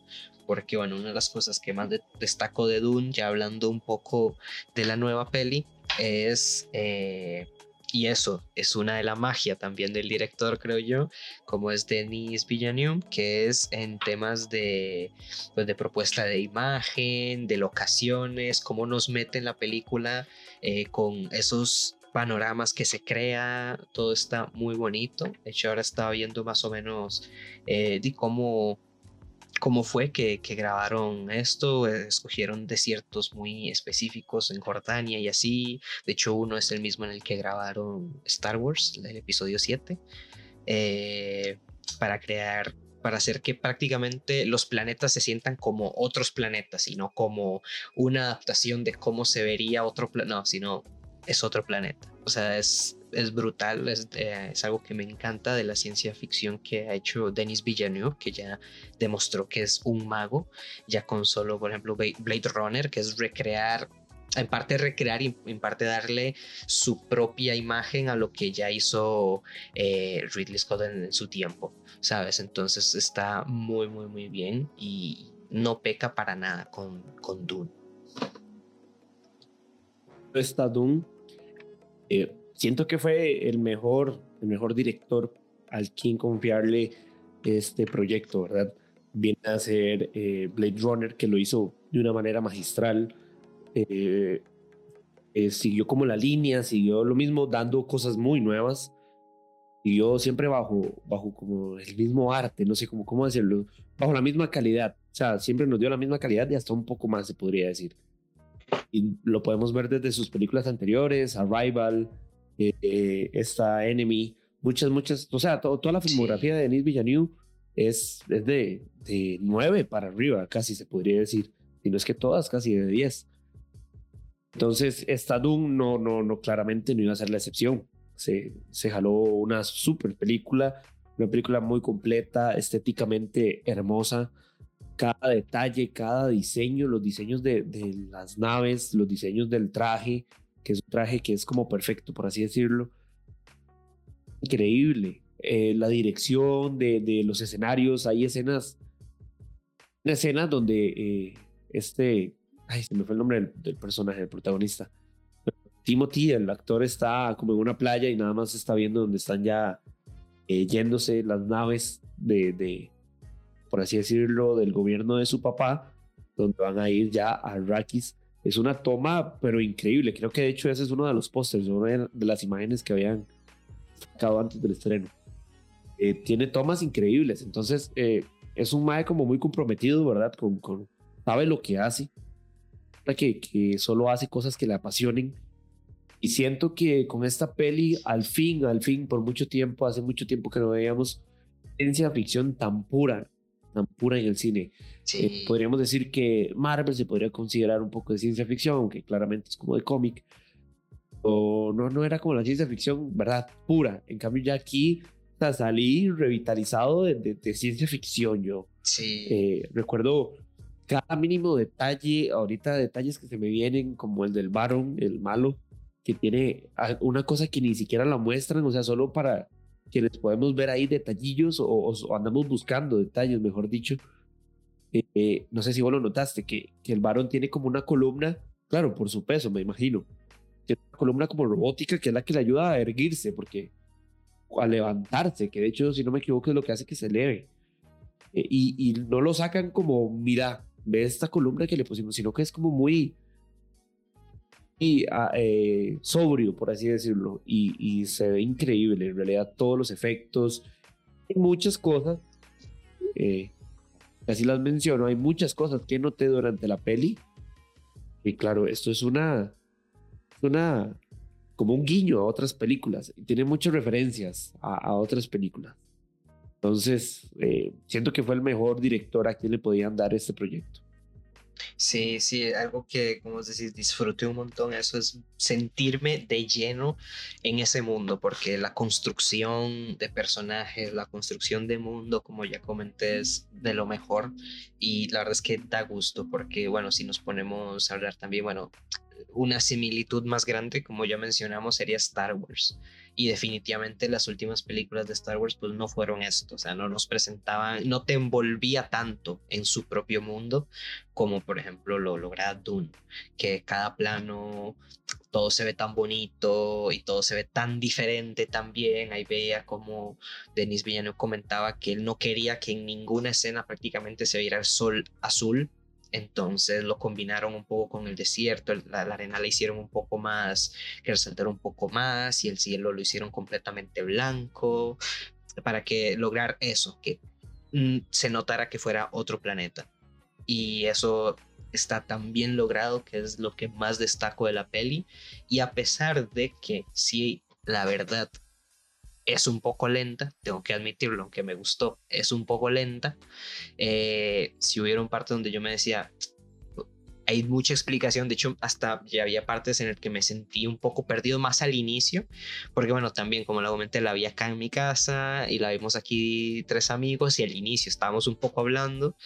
Porque, bueno, una de las cosas que más destaco de Dune, ya hablando un poco de la nueva peli, es eh, y eso es una de la magia también del director, creo yo, como es Denis Villeneuve, que es en temas de, pues, de propuesta de imagen, de locaciones, cómo nos mete en la película eh, con esos panoramas que se crea, todo está muy bonito. De hecho, ahora estaba viendo más o menos eh, de cómo cómo fue que, grabaron esto. Eh, escogieron desiertos muy específicos en Jordania y así. De hecho, uno es el mismo en el que grabaron Star Wars, el episodio 7, eh, para crear para hacer que prácticamente los planetas se sientan como otros planetas y no como una adaptación de cómo se vería otro planeta, no, sino es otro planeta. O sea, es, es brutal, es, es, algo que me encanta de la ciencia ficción que ha hecho Denis Villeneuve, que ya demostró que es un mago, ya con solo, por ejemplo, Blade Runner, que es recrear, en parte recrear y en parte darle su propia imagen a lo que ya hizo eh, Ridley Scott en, su tiempo, ¿sabes? Entonces está muy, muy, muy bien y no peca para nada con, con Dune. Está Dune eh, siento que fue el mejor, el mejor director al quien confiarle este proyecto, ¿verdad? Viene a ser eh, Blade Runner, que lo hizo de una manera magistral. Eh, siguió como la línea, siguió lo mismo, dando cosas muy nuevas. Siguió siempre bajo, bajo como el mismo arte, no sé cómo, cómo decirlo, bajo la misma calidad. O sea, siempre nos dio la misma calidad y hasta un poco más, se podría decir y lo podemos ver desde sus películas anteriores, Arrival, eh, eh, esta Enemy, muchas, muchas, o sea, toda la filmografía de Denis Villeneuve es, es de, de 9 para arriba, casi se podría decir, si no es que todas, casi de 10. Entonces, esta Doom no, no, no, claramente no iba a ser la excepción. Se, se jaló una super película Una película muy completa, estéticamente hermosa. Cada detalle, cada diseño, los diseños de, las naves, los diseños del traje, que es un traje que es como perfecto, por así decirlo. Increíble. Eh, la dirección de, los escenarios, hay escenas, una escena donde eh, este, ay, se me fue el nombre del, personaje, del protagonista, Timothy, el actor, está como en una playa y nada más está viendo donde están ya eh, yéndose las naves de, por así decirlo, del gobierno de su papá, donde van a ir ya a Arrakis. Es una toma, pero increíble. Creo que de hecho ese es uno de los pósters, una de las imágenes que habían sacado antes del estreno. Eh, tiene tomas increíbles, entonces eh, es un mae como muy comprometido, ¿verdad? Sabe lo que hace, que, que solo hace cosas que le apasionen y siento que con esta peli, al fin, al fin, por mucho tiempo, hace mucho tiempo que no veíamos ciencia ficción tan pura, tan pura en el cine. Eh, podríamos decir que Marvel se podría considerar un poco de ciencia ficción, aunque claramente es como de cómic. O no, no era como la ciencia ficción, ¿verdad? Pura. En cambio, ya aquí sea, salí revitalizado de, de, ciencia ficción yo. Sí. Eh, recuerdo cada mínimo detalle, ahorita detalles que se me vienen, como el del Baron, el malo, que tiene una cosa que ni siquiera la muestran, o sea, solo para que les podemos ver ahí detallillos o, andamos buscando detalles, mejor dicho. Eh, eh, no sé si vos lo notaste, que, que el varón tiene como una columna, claro, por su peso, me imagino. Tiene una columna como robótica que es la que le ayuda a erguirse, porque a levantarse, que de hecho, si no me equivoco, es lo que hace que se eleve. Eh, y, y, no lo sacan como, mira, ve esta columna que le pusimos, sino que es como muy, eh, sobrio, por así decirlo, y, se ve increíble, en realidad todos los efectos, hay muchas cosas, eh, así las menciono, hay muchas cosas que noté durante la peli, y claro, esto es una, una como un guiño a otras películas, y tiene muchas referencias a, otras películas. Entonces, eh, siento que fue el mejor director a quien le podían dar este proyecto. Sí, sí, algo que, como decís, disfruté un montón, eso es sentirme de lleno en ese mundo, porque la construcción de personajes, la construcción de mundo, como ya comenté, es de lo mejor y la verdad es que da gusto, porque bueno, si nos ponemos a hablar también, bueno, una similitud más grande, como ya mencionamos, sería Star Wars y definitivamente las últimas películas de Star Wars pues no fueron esto, o sea, no nos presentaban, no te envolvía tanto en su propio mundo como por ejemplo lo logra Dune, que cada plano todo se ve tan bonito y todo se ve tan diferente también, ahí veía como Denis Villano comentaba que él no quería que en ninguna escena prácticamente se viera el sol azul, entonces lo combinaron un poco con el desierto, la, arena la hicieron un poco más, que resaltar un poco más y el cielo lo hicieron completamente blanco para que lograr eso, que mm, se notara que fuera otro planeta. Y eso está tan bien logrado que es lo que más destaco de la peli. Y a pesar de que sí, la verdad, es un poco lenta, tengo que admitirlo, aunque me gustó, es un poco lenta. Eh, si hubiera un parte donde yo me decía, hay mucha explicación, de hecho hasta ya había partes en el que me sentí un poco perdido más al inicio, porque bueno, también como lo comenté, la vi acá en mi casa y la vimos aquí tres amigos y al inicio estábamos un poco hablando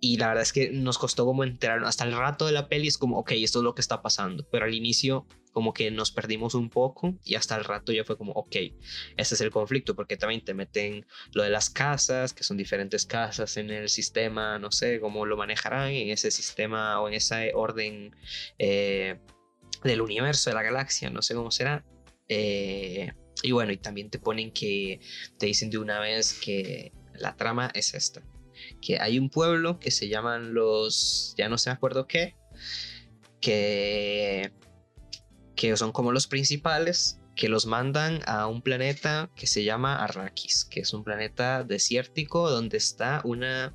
y la verdad es que nos costó como enterar hasta el rato de la peli es como ok esto es lo que está pasando pero al inicio como que nos perdimos un poco y hasta el rato ya fue como ok este es el conflicto porque también te meten lo de las casas que son diferentes casas en el sistema no sé cómo lo manejarán en ese sistema o en ese orden eh, del universo de la galaxia no sé cómo será. Eh, y bueno y también te ponen que te dicen de una vez que la trama es esta que hay un pueblo que se llaman los, ya no sé me acuerdo qué, que, que son como los principales, que los mandan a un planeta que se llama Arrakis, que es un planeta desértico donde está una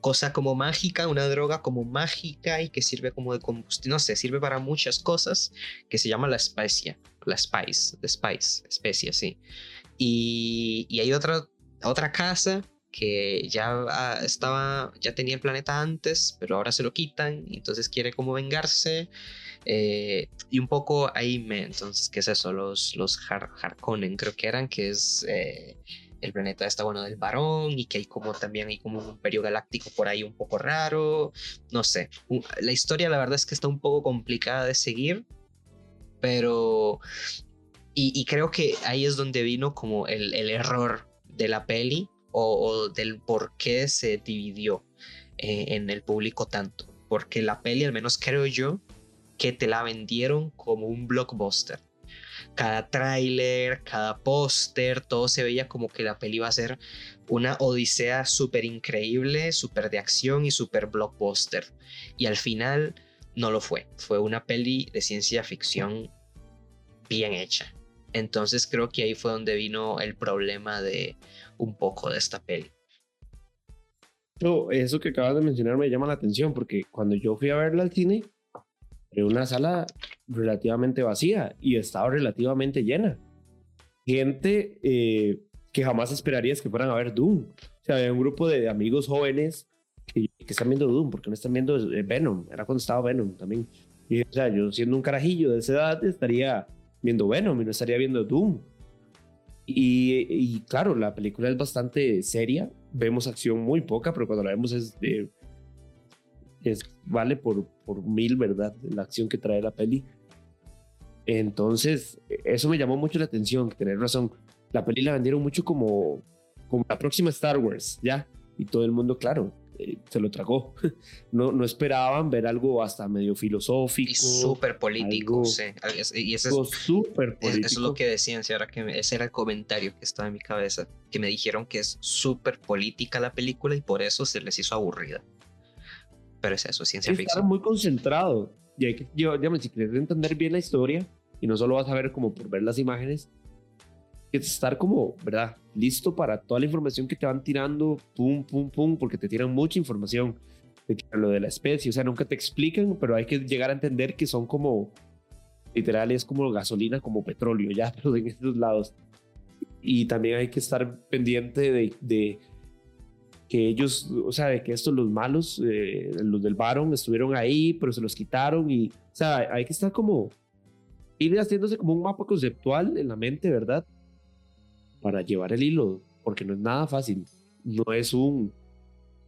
cosa como mágica, una droga como mágica y que sirve como de combustible, no sé, sirve para muchas cosas, que se llama la especia, la spice, la spice, especia, sí. Y, y hay otra, otra casa que ya ah, estaba, ya tenía el planeta antes, pero ahora se lo quitan, entonces quiere como vengarse. Eh, y un poco ahí me, entonces, ¿qué es eso? Los, los Har Harkonnen, creo que eran, que es, eh, el planeta está bueno del varón y que hay como también hay como un imperio galáctico por ahí un poco raro, no sé. La historia la verdad es que está un poco complicada de seguir, pero... Y, creo que ahí es donde vino como el, el error de la peli o, del por qué se dividió eh, en el público tanto. Porque la peli, al menos creo yo, que te la vendieron como un blockbuster cada tráiler, cada póster, todo se veía como que la peli iba a ser una odisea súper increíble, súper de acción y súper blockbuster. Y al final no lo fue. Fue una peli de ciencia ficción bien hecha. Entonces creo que ahí fue donde vino el problema de un poco de esta peli. Eso que acabas de mencionar me llama la atención porque cuando yo fui a verla al cine, una sala relativamente vacía y estaba relativamente llena. Gente eh, que jamás esperarías que fueran a ver Doom. O sea, había un grupo de amigos jóvenes que, están viendo Doom, porque no están viendo eh, Venom. Era cuando estaba Venom también. Y, o sea, yo siendo un carajillo de esa edad estaría viendo Venom y no estaría viendo Doom. Y, y, claro, la película es bastante seria. Vemos acción muy poca, pero cuando la vemos es de es, vale por, por mil, ¿verdad? La acción que trae la peli. Entonces, eso me llamó mucho la atención, tener razón. La peli la vendieron mucho como, como la próxima Star Wars, ¿ya? Y todo el mundo, claro, eh, se lo tragó. *laughs* No, no esperaban ver algo hasta medio filosófico. Y súper político, sí. Y eso es, súper político. Eso es lo que decían, ahora que ese era el comentario que estaba en mi cabeza, que me dijeron que es súper política la película y por eso se les hizo aburrida pero es eso, ciencia ficción. Estar muy concentrado. Y hay que, yo, si quieres entender bien la historia, y no solo vas a ver como por ver las imágenes, que estar como, ¿verdad? Listo para toda la información que te van tirando, pum, pum, pum, porque te tiran mucha información. de lo de la especie, o sea, nunca te explican, pero hay que llegar a entender que son como, literal, es como gasolina, como petróleo, ya, *laughs* pero en estos lados. Y también hay que estar pendiente de, de que ellos, o sea, de que estos los malos, eh, los del Baron, estuvieron ahí, pero se los quitaron y, o sea, hay que estar como, ir haciéndose como un mapa conceptual en la mente, ¿verdad? Para llevar el hilo, porque no es nada fácil, no es un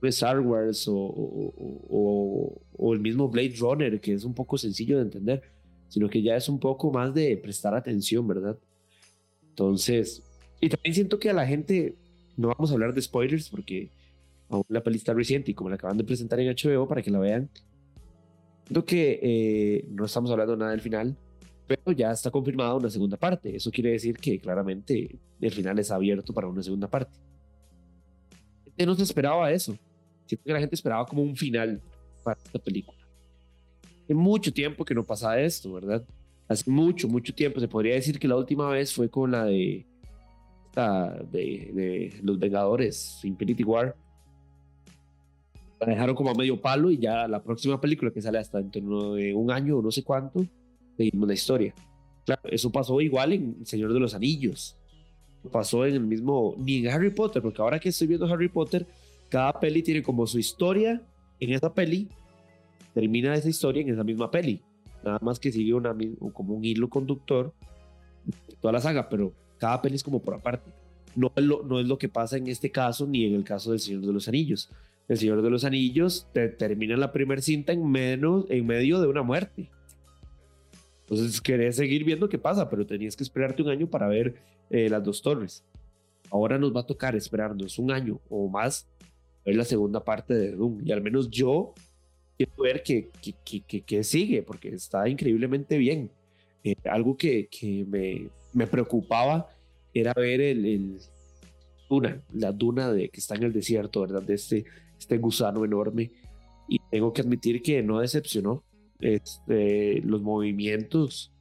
Star Wars o, o, o, el mismo Blade Runner, que es un poco sencillo de entender, sino que ya es un poco más de prestar atención, ¿verdad? Entonces, y también siento que a la gente, no vamos a hablar de spoilers porque aún la peli reciente y como la acaban de presentar en HBO para que la vean. Siento que eh, no estamos hablando nada del final, pero ya está confirmada una segunda parte. Eso quiere decir que claramente el final es abierto para una segunda parte. no se esperaba eso. Siento que la gente esperaba como un final para esta película. Hace mucho tiempo que no pasa esto, ¿verdad? Hace mucho, mucho tiempo. Se podría decir que la última vez fue con la de, de, de Los Vengadores, Infinity War la dejaron como a medio palo y ya la próxima película que sale hasta dentro de un año o no sé cuánto, seguimos la historia. Claro, eso pasó igual en Señor de los Anillos. Pasó en el mismo, ni en Harry Potter, porque ahora que estoy viendo Harry Potter, cada peli tiene como su historia en esa peli, termina esa historia en esa misma peli. Nada más que sigue una, como un hilo conductor de toda la saga, pero cada peli es como por aparte. No es, lo, no es lo que pasa en este caso ni en el caso del Señor de los Anillos. El Señor de los Anillos te termina la primera cinta en, menos, en medio de una muerte. Entonces querés seguir viendo qué pasa, pero tenías que esperarte un año para ver eh, las dos torres. Ahora nos va a tocar esperarnos un año o más ver la segunda parte de Doom. Y al menos yo quiero ver qué, qué, sigue, porque está increíblemente bien. Eh, algo que, que me, me, preocupaba era ver el, el, duna, la duna de, que está en el desierto, ¿verdad? De este este gusano enorme. Y tengo que admitir que no decepcionó. Este, los movimientos,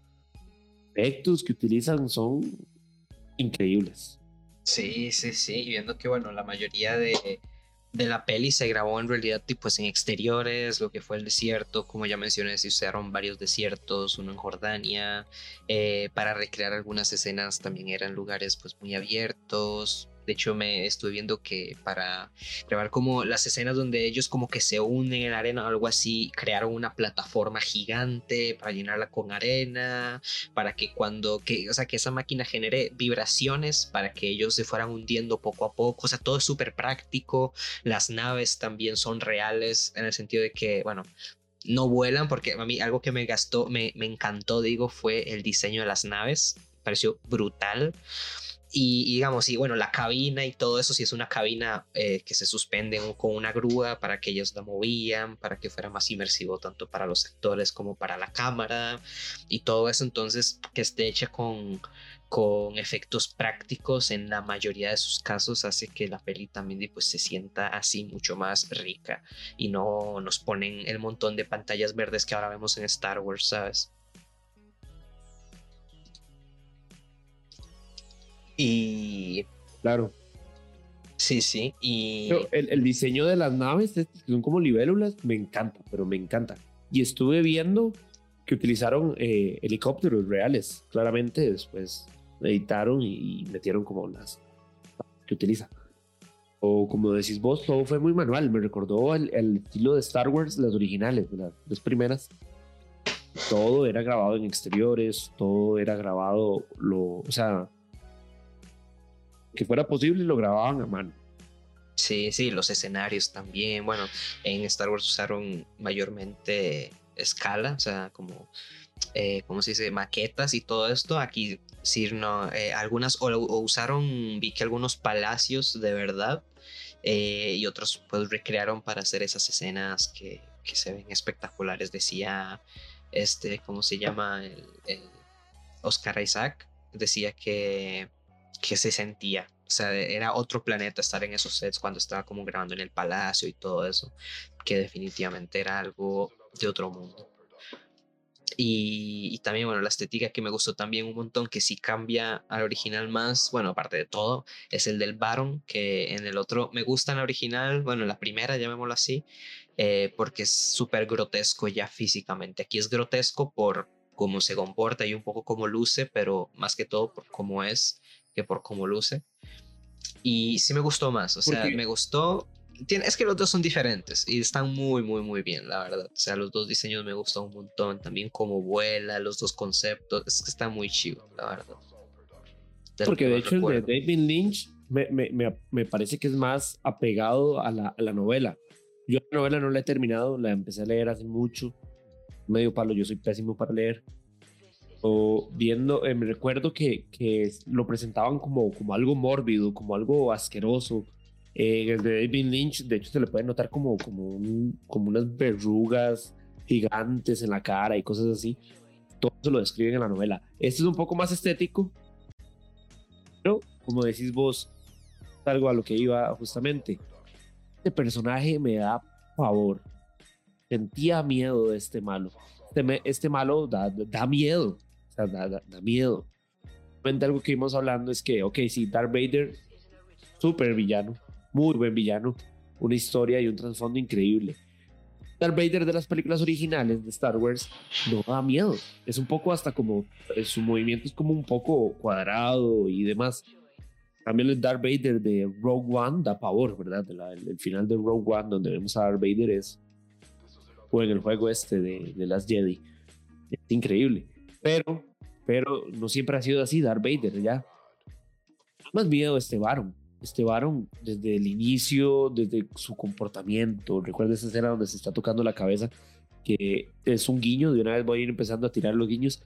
efectos que utilizan son increíbles. Sí, sí, sí. Viendo que, bueno, la mayoría de, de la peli se grabó en realidad pues en exteriores, lo que fue el desierto, como ya mencioné, se usaron varios desiertos, uno en Jordania, eh, para recrear algunas escenas también eran lugares pues muy abiertos, De hecho, me estuve viendo que para grabar como las escenas donde ellos como que se unen en arena o algo así, crearon una plataforma gigante para llenarla con arena, para que cuando, que, o sea, que esa máquina genere vibraciones para que ellos se fueran hundiendo poco a poco. O sea, todo es súper práctico. Las naves también son reales en el sentido de que, bueno, no vuelan porque a mí algo que me gastó, me, me encantó, digo, fue el diseño de las naves. Pareció brutal. Y, digamos, y bueno, la cabina y todo eso, si es una cabina eh, que se suspende con una grúa para que ellos la movían, para que fuera más inmersivo tanto para los actores como para la cámara y todo eso, entonces que esté hecha con, con efectos prácticos en la mayoría de sus casos hace que la peli también pues, se sienta así mucho más rica y no nos ponen el montón de pantallas verdes que ahora vemos en Star Wars, ¿sabes? Y. Claro. Sí, sí. Y. el, diseño de las naves, que son como libélulas, me encanta, pero me encanta. Y estuve viendo que utilizaron eh, helicópteros reales. Claramente, después editaron y, metieron como las que utiliza. O como decís vos, todo fue muy manual. Me recordó el, estilo de Star Wars, las originales, las, las primeras. Todo era grabado en exteriores, todo era grabado, lo, o sea, que fuera posible lo grababan a mano. Sí, sí, los escenarios también. Bueno, en Star Wars usaron mayormente escala, o sea, como, eh, ¿cómo se dice? Maquetas y todo esto. Aquí sí, no, eh, algunas, o, usaron, vi que algunos palacios de verdad eh, y otros pues recrearon para hacer esas escenas que, que, se ven espectaculares. Decía, este, ¿cómo se llama? Oscar Isaac, decía que que se sentía. O sea, era otro planeta estar en esos sets cuando estaba como grabando en el palacio y todo eso, que definitivamente era algo de otro mundo. Y, también, bueno, la estética que me gustó también un montón, que sí cambia al original más, bueno, aparte de todo, es el del Baron, que en el otro me gusta en la original, bueno, en la primera, llamémoslo así, eh, porque es súper grotesco ya físicamente. Aquí es grotesco por cómo se comporta y un poco cómo luce, pero más que todo por cómo es que por cómo luce. Y sí me gustó más, o sea, me gustó. es que los dos son diferentes y están muy, muy, muy bien, la verdad. O sea, los dos diseños me gustan un montón. También cómo vuela, los dos conceptos. Es que está muy chido, la verdad. Porque de hecho el de David Lynch me, me, me, parece que es más apegado a la, a la novela. Yo la novela no la he terminado, la empecé a leer hace mucho. Medio palo, yo soy pésimo para leer viendo, eh, me recuerdo que, que, lo presentaban como, como algo mórbido, como algo asqueroso. Eh, de David Lynch, de hecho, se le puede notar como, como, como unas verrugas gigantes en la cara y cosas así. Todo eso lo describen en la novela. Este es un poco más estético, pero como decís vos, algo a lo que iba justamente. Este personaje me da favor. Sentía miedo de este malo. Este, este malo da, da miedo da, da, miedo. Algo que íbamos hablando es que, ok, sí, Darth Vader, súper villano, muy buen villano, una historia y un trasfondo increíble. Darth Vader de las películas originales de Star Wars no da miedo. Es un poco hasta como, eh, su movimiento es como un poco cuadrado y demás. También el Darth Vader de Rogue One da pavor, ¿verdad? el, final de Rogue One, donde vemos a Darth Vader, es. O en el juego este de, de Last Jedi. Es increíble. Pero, pero no siempre ha sido así, Darth Vader, ya. Más miedo este Baron. Este Baron, desde el inicio, desde su comportamiento. Recuerda esa escena donde se está tocando la cabeza, que es un guiño. De una vez voy a ir empezando a tirar los guiños.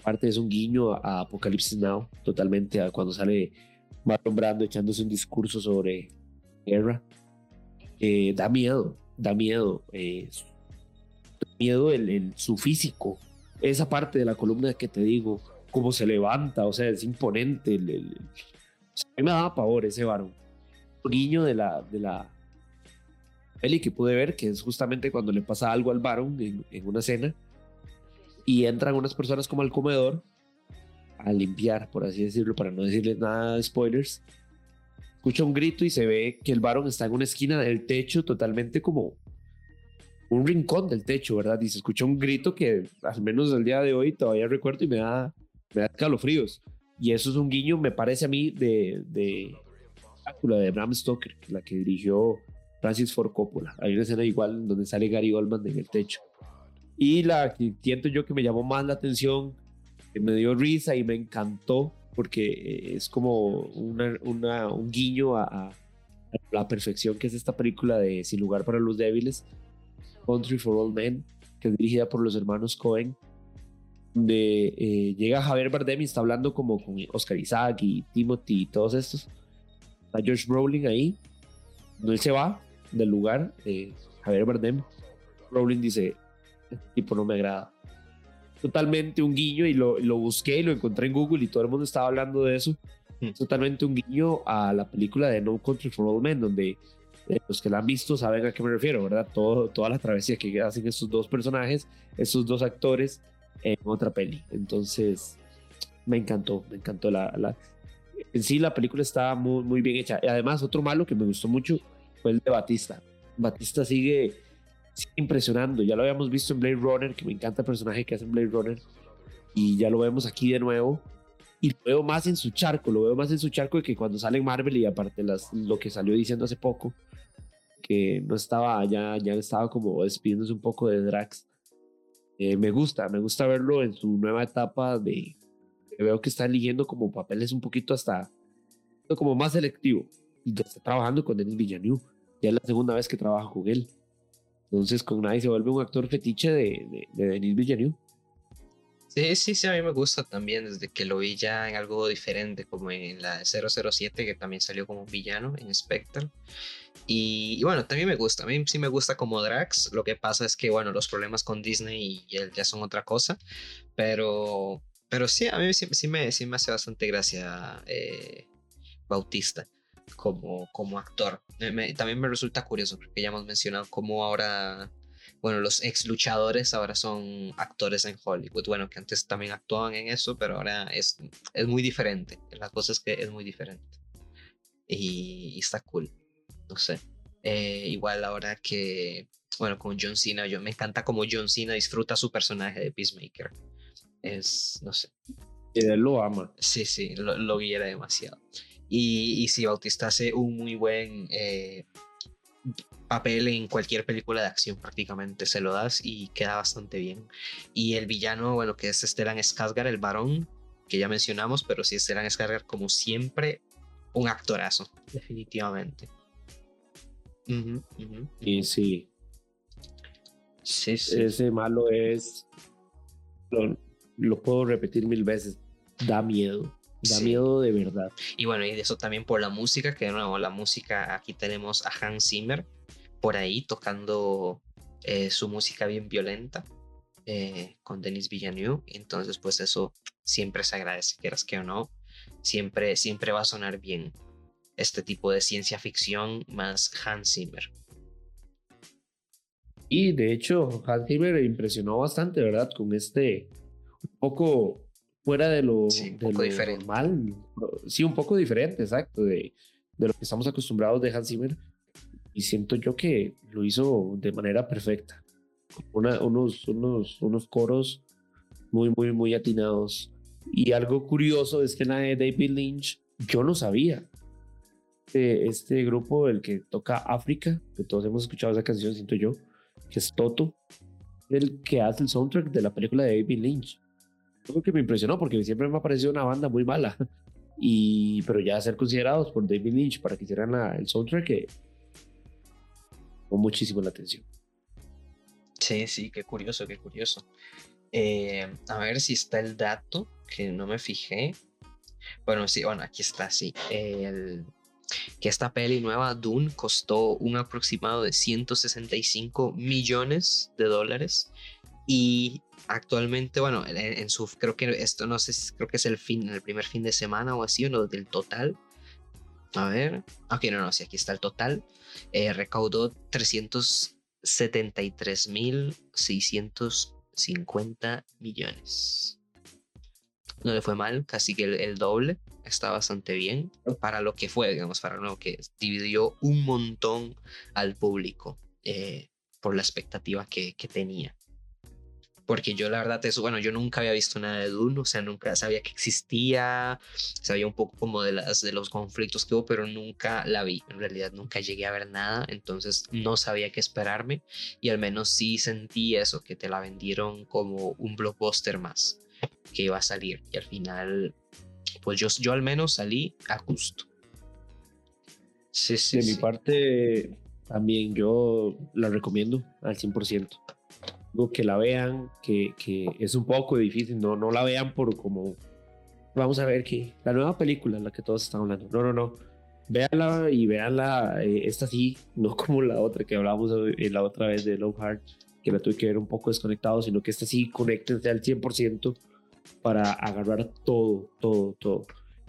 Aparte, es un guiño a Apocalipsis Now, totalmente, a cuando sale Marlon Brando echándose un discurso sobre guerra. Eh, da miedo, da miedo. Eh, miedo el, su físico, esa parte de la columna que te digo, cómo se levanta, o sea, es imponente. El, a mí me daba pavor ese varón. Guiño de la, de la peli que pude ver, que es justamente cuando le pasa algo al varón en, una cena y entran unas personas como al comedor a limpiar, por así decirlo, para no decirles nada de spoilers. Escucha un grito y se ve que el varón está en una esquina del techo totalmente como un rincón del techo, ¿verdad? Y se escucha un grito que al menos el día de hoy todavía recuerdo y me da, me da. Y eso es un guiño, me parece a mí, de, de Drácula de Bram Stoker, la que dirigió Francis Ford Coppola. Hay una escena igual donde sale Gary Oldman en el techo. Y la que siento yo que me llamó más la atención, que me dio risa y me encantó, porque es como una, una, un guiño a, la perfección que es esta película de Sin lugar para los débiles, Country for All Men, que es dirigida por los hermanos Cohen, donde eh, llega Javier Bardem y está hablando como con Oscar Isaac y Timothy y todos estos. Está George Rowling ahí, no él se va del lugar, eh, Javier Bardem. Rowling dice, este tipo no me agrada. Totalmente un guiño y lo, lo busqué y lo encontré en Google y todo el mundo estaba hablando de eso. Mm. Totalmente un guiño a la película de No Country for All Men, donde eh, los que la han visto saben a qué me refiero, ¿verdad? Todo, toda la travesía que hacen estos dos personajes, estos dos actores en otra peli. Entonces, me encantó, me encantó la, la en sí la película está muy, muy bien hecha. Además, otro malo que me gustó mucho fue el de Batista. Batista sigue, impresionando. Ya lo habíamos visto en Blade Runner, que me encanta el personaje que hace en Blade Runner. Y ya lo vemos aquí de nuevo. Y lo veo más en su charco, lo veo más en su charco de que cuando sale en Marvel y aparte las, lo que salió diciendo hace poco, que no estaba, ya, ya estaba como despidiéndose un poco de Drax. Eh, me gusta, me gusta verlo en su nueva etapa de... Veo que está eligiendo como papeles un poquito hasta como más selectivo y está trabajando con Denis Villeneuve. Ya es la segunda vez que trabaja con él. Entonces con nadie se vuelve un actor fetiche de, de, Denis Villeneuve. Sí, sí, sí, a mí me gusta también desde que lo vi ya en algo diferente, como en la 007, que también salió como villano en Spectre. Y, bueno, también me gusta, a mí sí me gusta como Drax. Lo que pasa es que, bueno, los problemas con Disney y él ya son otra cosa, pero, pero sí, a mí sí, me, sí me hace bastante gracia eh, Bautista como, como actor. también me resulta curioso porque ya hemos mencionado cómo ahora, bueno, los ex luchadores ahora son actores en Hollywood. Bueno, que antes también actuaban en eso, pero ahora es, es muy diferente. La cosa es que es muy diferente. Y, está cool. No sé. Eh, igual ahora que, bueno, con John Cena, yo me encanta como John Cena disfruta su personaje de Peacemaker. Es, no sé. Y él lo ama. Sí, sí, lo, lo demasiado. Y, si Bautista hace un muy buen eh, papel en cualquier película de acción prácticamente, se lo das y queda bastante bien. Y el villano, bueno, que es Stellan Skarsgård, el varón, que ya mencionamos, pero sí Stellan Skarsgård como siempre, un actorazo, definitivamente. Y sí. Sí, sí. Ese malo es. lo, puedo repetir mil veces. Da miedo. Da miedo de verdad. Y bueno, y de eso también por la música, que de nuevo, la música, aquí tenemos a Hans Zimmer por ahí tocando eh, su música bien violenta eh, con Denis Villeneuve. Entonces, pues eso siempre se agradece, quieras que o no, siempre, siempre va a sonar bien este tipo de ciencia ficción más Hans Zimmer. Y de hecho, Hans Zimmer impresionó bastante, ¿verdad? Con este un poco fuera de lo, normal. Sí, un poco diferente, exacto, de, de, lo que estamos acostumbrados de Hans Zimmer. Y siento yo que lo hizo de manera perfecta. unos, unos, unos coros muy, muy, muy atinados. Y algo curioso es que la de David Lynch, yo no sabía. este grupo, el que toca África, que todos hemos escuchado esa canción, siento yo, que es Toto, el que hace el soundtrack de la película de David Lynch algo que me impresionó porque siempre me ha parecido una banda muy mala. Y, pero ya ser considerados por David Lynch para que hicieran el soundtrack que llamó muchísimo la atención. Sí, sí, qué curioso, qué curioso. Eh, a ver si está el dato, que no me fijé. Bueno, sí, bueno, aquí está, sí. El, que esta peli nueva, Dune, costó un aproximado de 165 millones de dólares y actualmente, bueno, en, su, creo que esto no sé, creo que es el fin, el primer fin de semana o así, o no, del total. A ver, ok, no, no, sí, aquí está el total. Eh, recaudó 373.650 millones. No le fue mal, casi que el, doble. Está bastante bien para lo que fue, digamos, para lo que dividió un montón al público eh, por la expectativa que, que tenía. Porque yo la verdad, eso, bueno, yo nunca había visto nada de Dune, o sea, nunca sabía que existía, sabía un poco como de, las, de los conflictos que hubo, pero nunca la vi, en realidad nunca llegué a ver nada, entonces no sabía qué esperarme y al menos sí sentí eso, que te la vendieron como un blockbuster más que iba a salir y al final, pues yo, yo al menos salí a gusto. Sí, sí, de mi parte, también yo la recomiendo al 100% que la vean, que, que, es un poco difícil, no, no la vean por como, vamos a ver que la nueva película, la que todos están hablando, no, no, no, véanla y véanla, eh, esta sí, no *laughs* como la otra que hablábamos la otra vez de Low Heart, que la tuve que ver un poco desconectado, sino que esta sí, conéctense al 100% para agarrar todo, todo, todo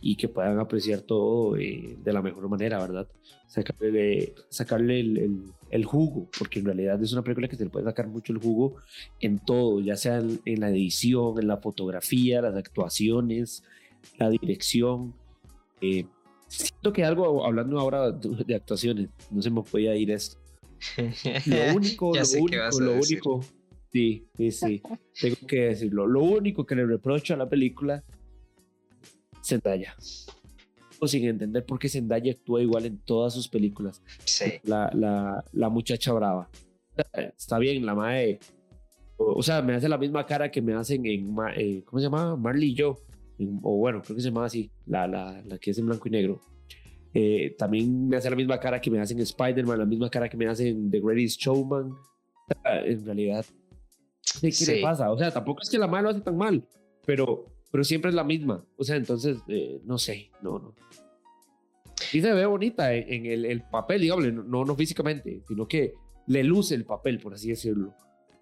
y que puedan apreciar todo eh, de la mejor manera, ¿verdad? Sacarle, sacarle el, el, jugo, porque en realidad es una película que se le puede sacar mucho el jugo en todo, ya sea en, la edición, en la fotografía, las actuaciones, la dirección. Eh, siento que algo, hablando ahora de, actuaciones, no se me podía ir esto. Lo *laughs* único, lo único, lo único, sí, sí, sí, tengo que decirlo. Lo único que le reprocho a la película Zendaya. O sin entender por qué Zendaya actúa igual en todas sus películas. Sí. La, la, la muchacha brava. Está bien, la madre. O, sea, me hace la misma cara que me hacen en. Eh, ¿Cómo se llama? Marley y yo. o bueno, creo que se llama así. La, la, la que es en blanco y negro. Eh, también me hace la misma cara que me hacen Spider-Man, la misma cara que me hacen The Greatest Showman. En realidad, ¿qué le pasa? O sea, tampoco es que la madre lo hace tan mal, pero pero siempre es la misma. O sea, entonces, eh, no sé, no, no. Sí se ve bonita en, el, el, papel, digamos, no, no físicamente, sino que le luce el papel, por así decirlo.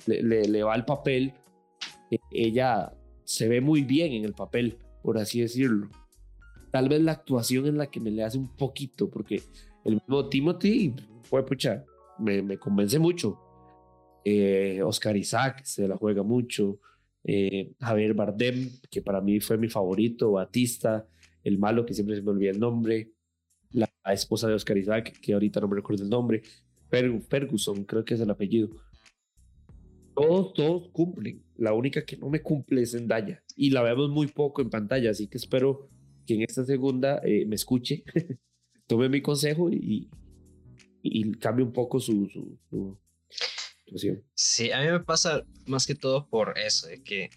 Le, le, va el papel. E, ella se ve muy bien en el papel, por así decirlo. Tal vez la actuación en la que me le hace un poquito, porque el mismo Timothy, fue pucha, me, me convence mucho. Eh, Oscar Isaac se la juega mucho eh, Javier Bardem, que para mí fue mi favorito, Batista, el malo, que siempre se me olvida el nombre, la esposa de Oscar Isaac, que ahorita no me recuerdo el nombre, Ferguson, creo que es el apellido. Todos, todos cumplen. La única que no me cumple es Zendaya. Y la vemos muy poco en pantalla, así que espero que en esta segunda eh, me escuche, *laughs* tome mi consejo y, y, cambie un poco su, su Sí, a mí me pasa más que todo por eso, de que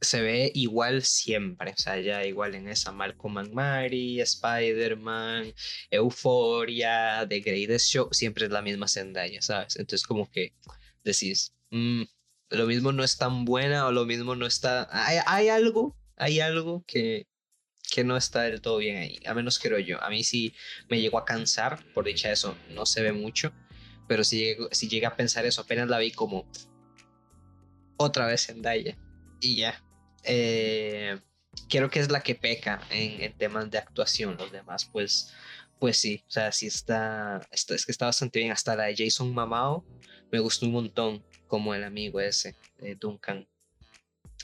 se ve igual siempre, o sea, ya igual en esa Malcolm and Mary, Spider-Man, Euphoria, The Greatest Show, siempre es la misma Zendaya, ¿sabes? Entonces como que decís, mm, lo mismo no es tan buena o lo mismo no está, hay, hay algo, hay algo que, que no está del todo bien ahí, a menos creo yo, a mí sí me llegó a cansar, por dicha eso, no se ve mucho, pero si llegué, si llega a pensar eso, apenas la vi como otra vez en Daya. Y ya. Eh, creo que es la que peca en, temas de actuación. Los demás, pues, pues sí. O sea, sí está, es que está bastante bien. Hasta la de Jason Mamao me gustó un montón, como el amigo ese, Duncan.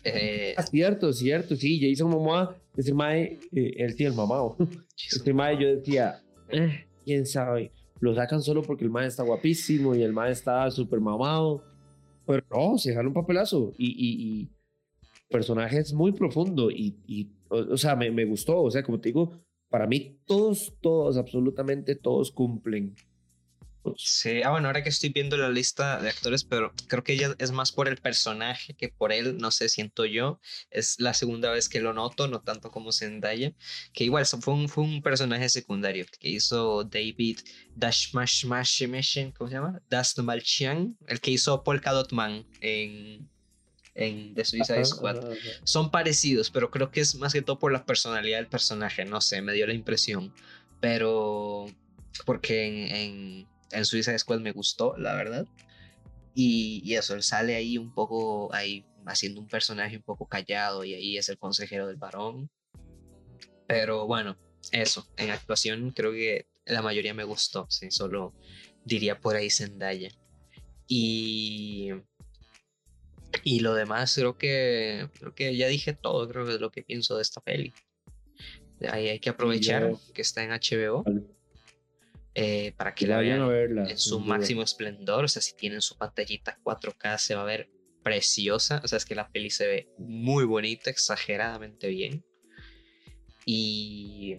Eh, ah, cierto, cierto, sí, Jason Momoa, ese mae, eh, él sí, el mamado. *laughs* Ese mae yo decía, eh, quién sabe, lo sacan solo porque el man está guapísimo y el man está súper mamado. Pero no, se jala un papelazo y, y, y personaje es muy profundo y, y o, sea, me, me, gustó. O sea, como te digo, para mí todos, todos, absolutamente todos cumplen Sí, ah, bueno, ahora que estoy viendo la lista de actores, pero creo que ella es más por el personaje que por él, no sé, siento yo. Es la segunda vez que lo noto, no tanto como Zendaya, que igual fue un, fue un personaje secundario que hizo David Dashmashmashimishin, ¿cómo se llama? Dastmalchian, el que hizo Polka Dot Man en, en The Suicide Squad. Son parecidos, pero creo que es más que todo por la personalidad del personaje, no sé, me dio la impresión. Pero porque en en Suiza Squad me gustó, la verdad. Y, eso, él sale ahí un poco, ahí haciendo un personaje un poco callado y ahí es el consejero del varón. Pero bueno, eso, en actuación creo que la mayoría me gustó, sí, solo diría por ahí Zendaya. Y, y lo demás creo que, creo que ya dije todo, creo que es lo que pienso de esta peli. Ahí hay que aprovechar que está en HBO. Eh, para que la vean en su máximo esplendor. O sea, si tienen su pantallita 4K, se va a ver preciosa. O sea, es que la peli se ve muy bonita, exageradamente bien. Y.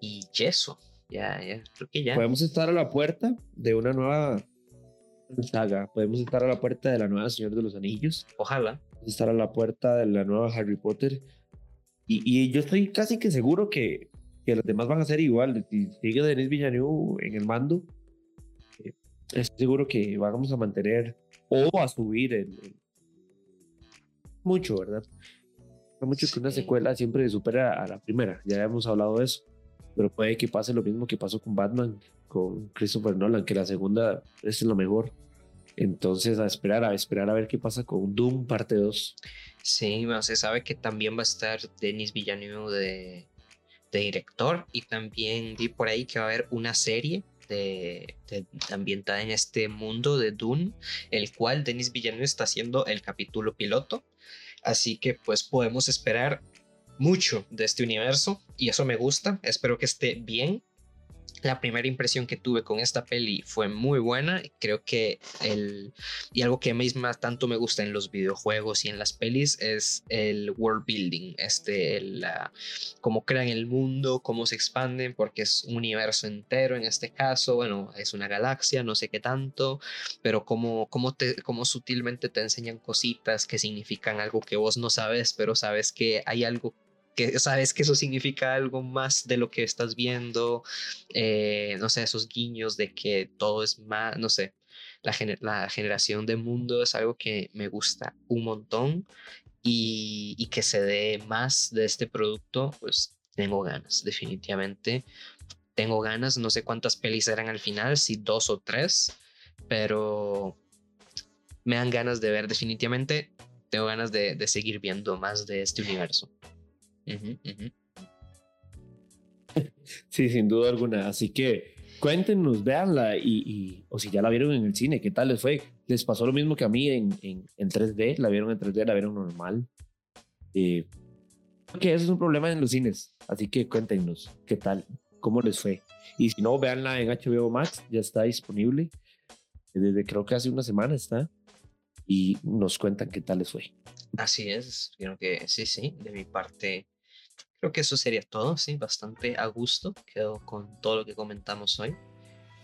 Y eso. Ya, ya, creo que ya. Podemos estar a la puerta de una nueva saga. Podemos estar a la puerta de la nueva Señor de los Anillos. Ojalá. Podemos estar a la puerta de la nueva Harry Potter. Y, y yo estoy casi que seguro que, que los demás van a ser igual. Si sigue Denis Villeneuve en el mando, eh, estoy seguro que vamos a mantener o a subir el, mucho, ¿verdad? Mucho que una secuela siempre supera a la primera. Ya hemos hablado de eso. Pero puede que pase lo mismo que pasó con Batman, con Christopher Nolan, que la segunda es lo mejor. Entonces, a esperar, a esperar a ver qué pasa con Doom parte 2. Sí, se sabe que también va a estar Denis Villeneuve de, de director y también vi por ahí que va a haber una serie de, ambientada en este mundo de Dune, el cual Denis Villeneuve está haciendo el capítulo piloto. Así que pues podemos esperar mucho de este universo y eso me gusta. Espero que esté bien la primera impresión que tuve con esta peli fue muy buena. Creo que el. Y algo que misma tanto me gusta en los videojuegos y en las pelis es el world building. Este, la, cómo crean el mundo, cómo se expanden, porque es un universo entero en este caso. Bueno, es una galaxia, no sé qué tanto, pero cómo, cómo, te, cómo sutilmente te enseñan cositas que significan algo que vos no sabes, pero sabes que hay algo que sabes que eso significa algo más de lo que estás viendo, eh, no sé, esos guiños de que todo es más, no sé, la, la generación de mundo es algo que me gusta un montón y, y, que se dé más de este producto, pues tengo ganas, definitivamente. Tengo ganas, no sé cuántas pelis eran al final, si dos o tres, pero me dan ganas de ver definitivamente, tengo ganas de, de seguir viendo más de este universo. Sí, sin duda alguna. Así que cuéntenos, véanla y, y, o si ya la vieron en el cine, ¿qué tal les fue? ¿Les pasó lo mismo que a mí en, en, en 3D? ¿La vieron en 3D? ¿La vieron normal? Eh, porque eso es un problema en los cines. Así que cuéntenos, ¿qué tal? ¿Cómo les fue? Y si no, véanla en HBO Max, ya está disponible. Desde creo que hace una semana está. Y nos cuentan qué tal les fue. Así es, creo que sí, sí, de mi parte Creo que eso sería todo, sí, bastante a gusto. Quedo con todo lo que comentamos hoy.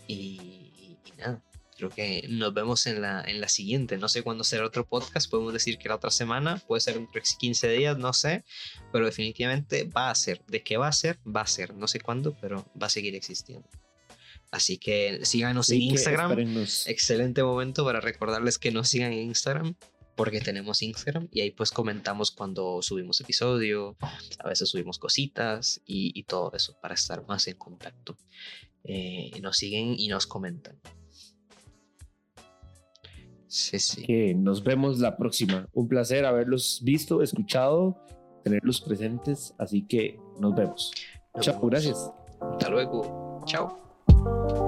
Y, y, nada, creo que nos vemos en la, en la siguiente. No sé cuándo será otro podcast, podemos decir que la otra semana, puede ser entre 15 días, no sé, pero definitivamente va a ser. ¿De qué va a ser? Va a ser, no sé cuándo, pero va a seguir existiendo. Así que síganos sí, en Instagram. Excelente momento para recordarles que nos sigan en Instagram porque tenemos Instagram y ahí pues comentamos cuando subimos episodio, a veces subimos cositas y, y todo eso para estar más en contacto. Eh, nos siguen y nos comentan. Sí, sí. Que nos vemos la próxima. Un placer haberlos visto, escuchado, tenerlos presentes. Así que nos vemos. Nos Chao, vemos. gracias. Hasta luego. Chao.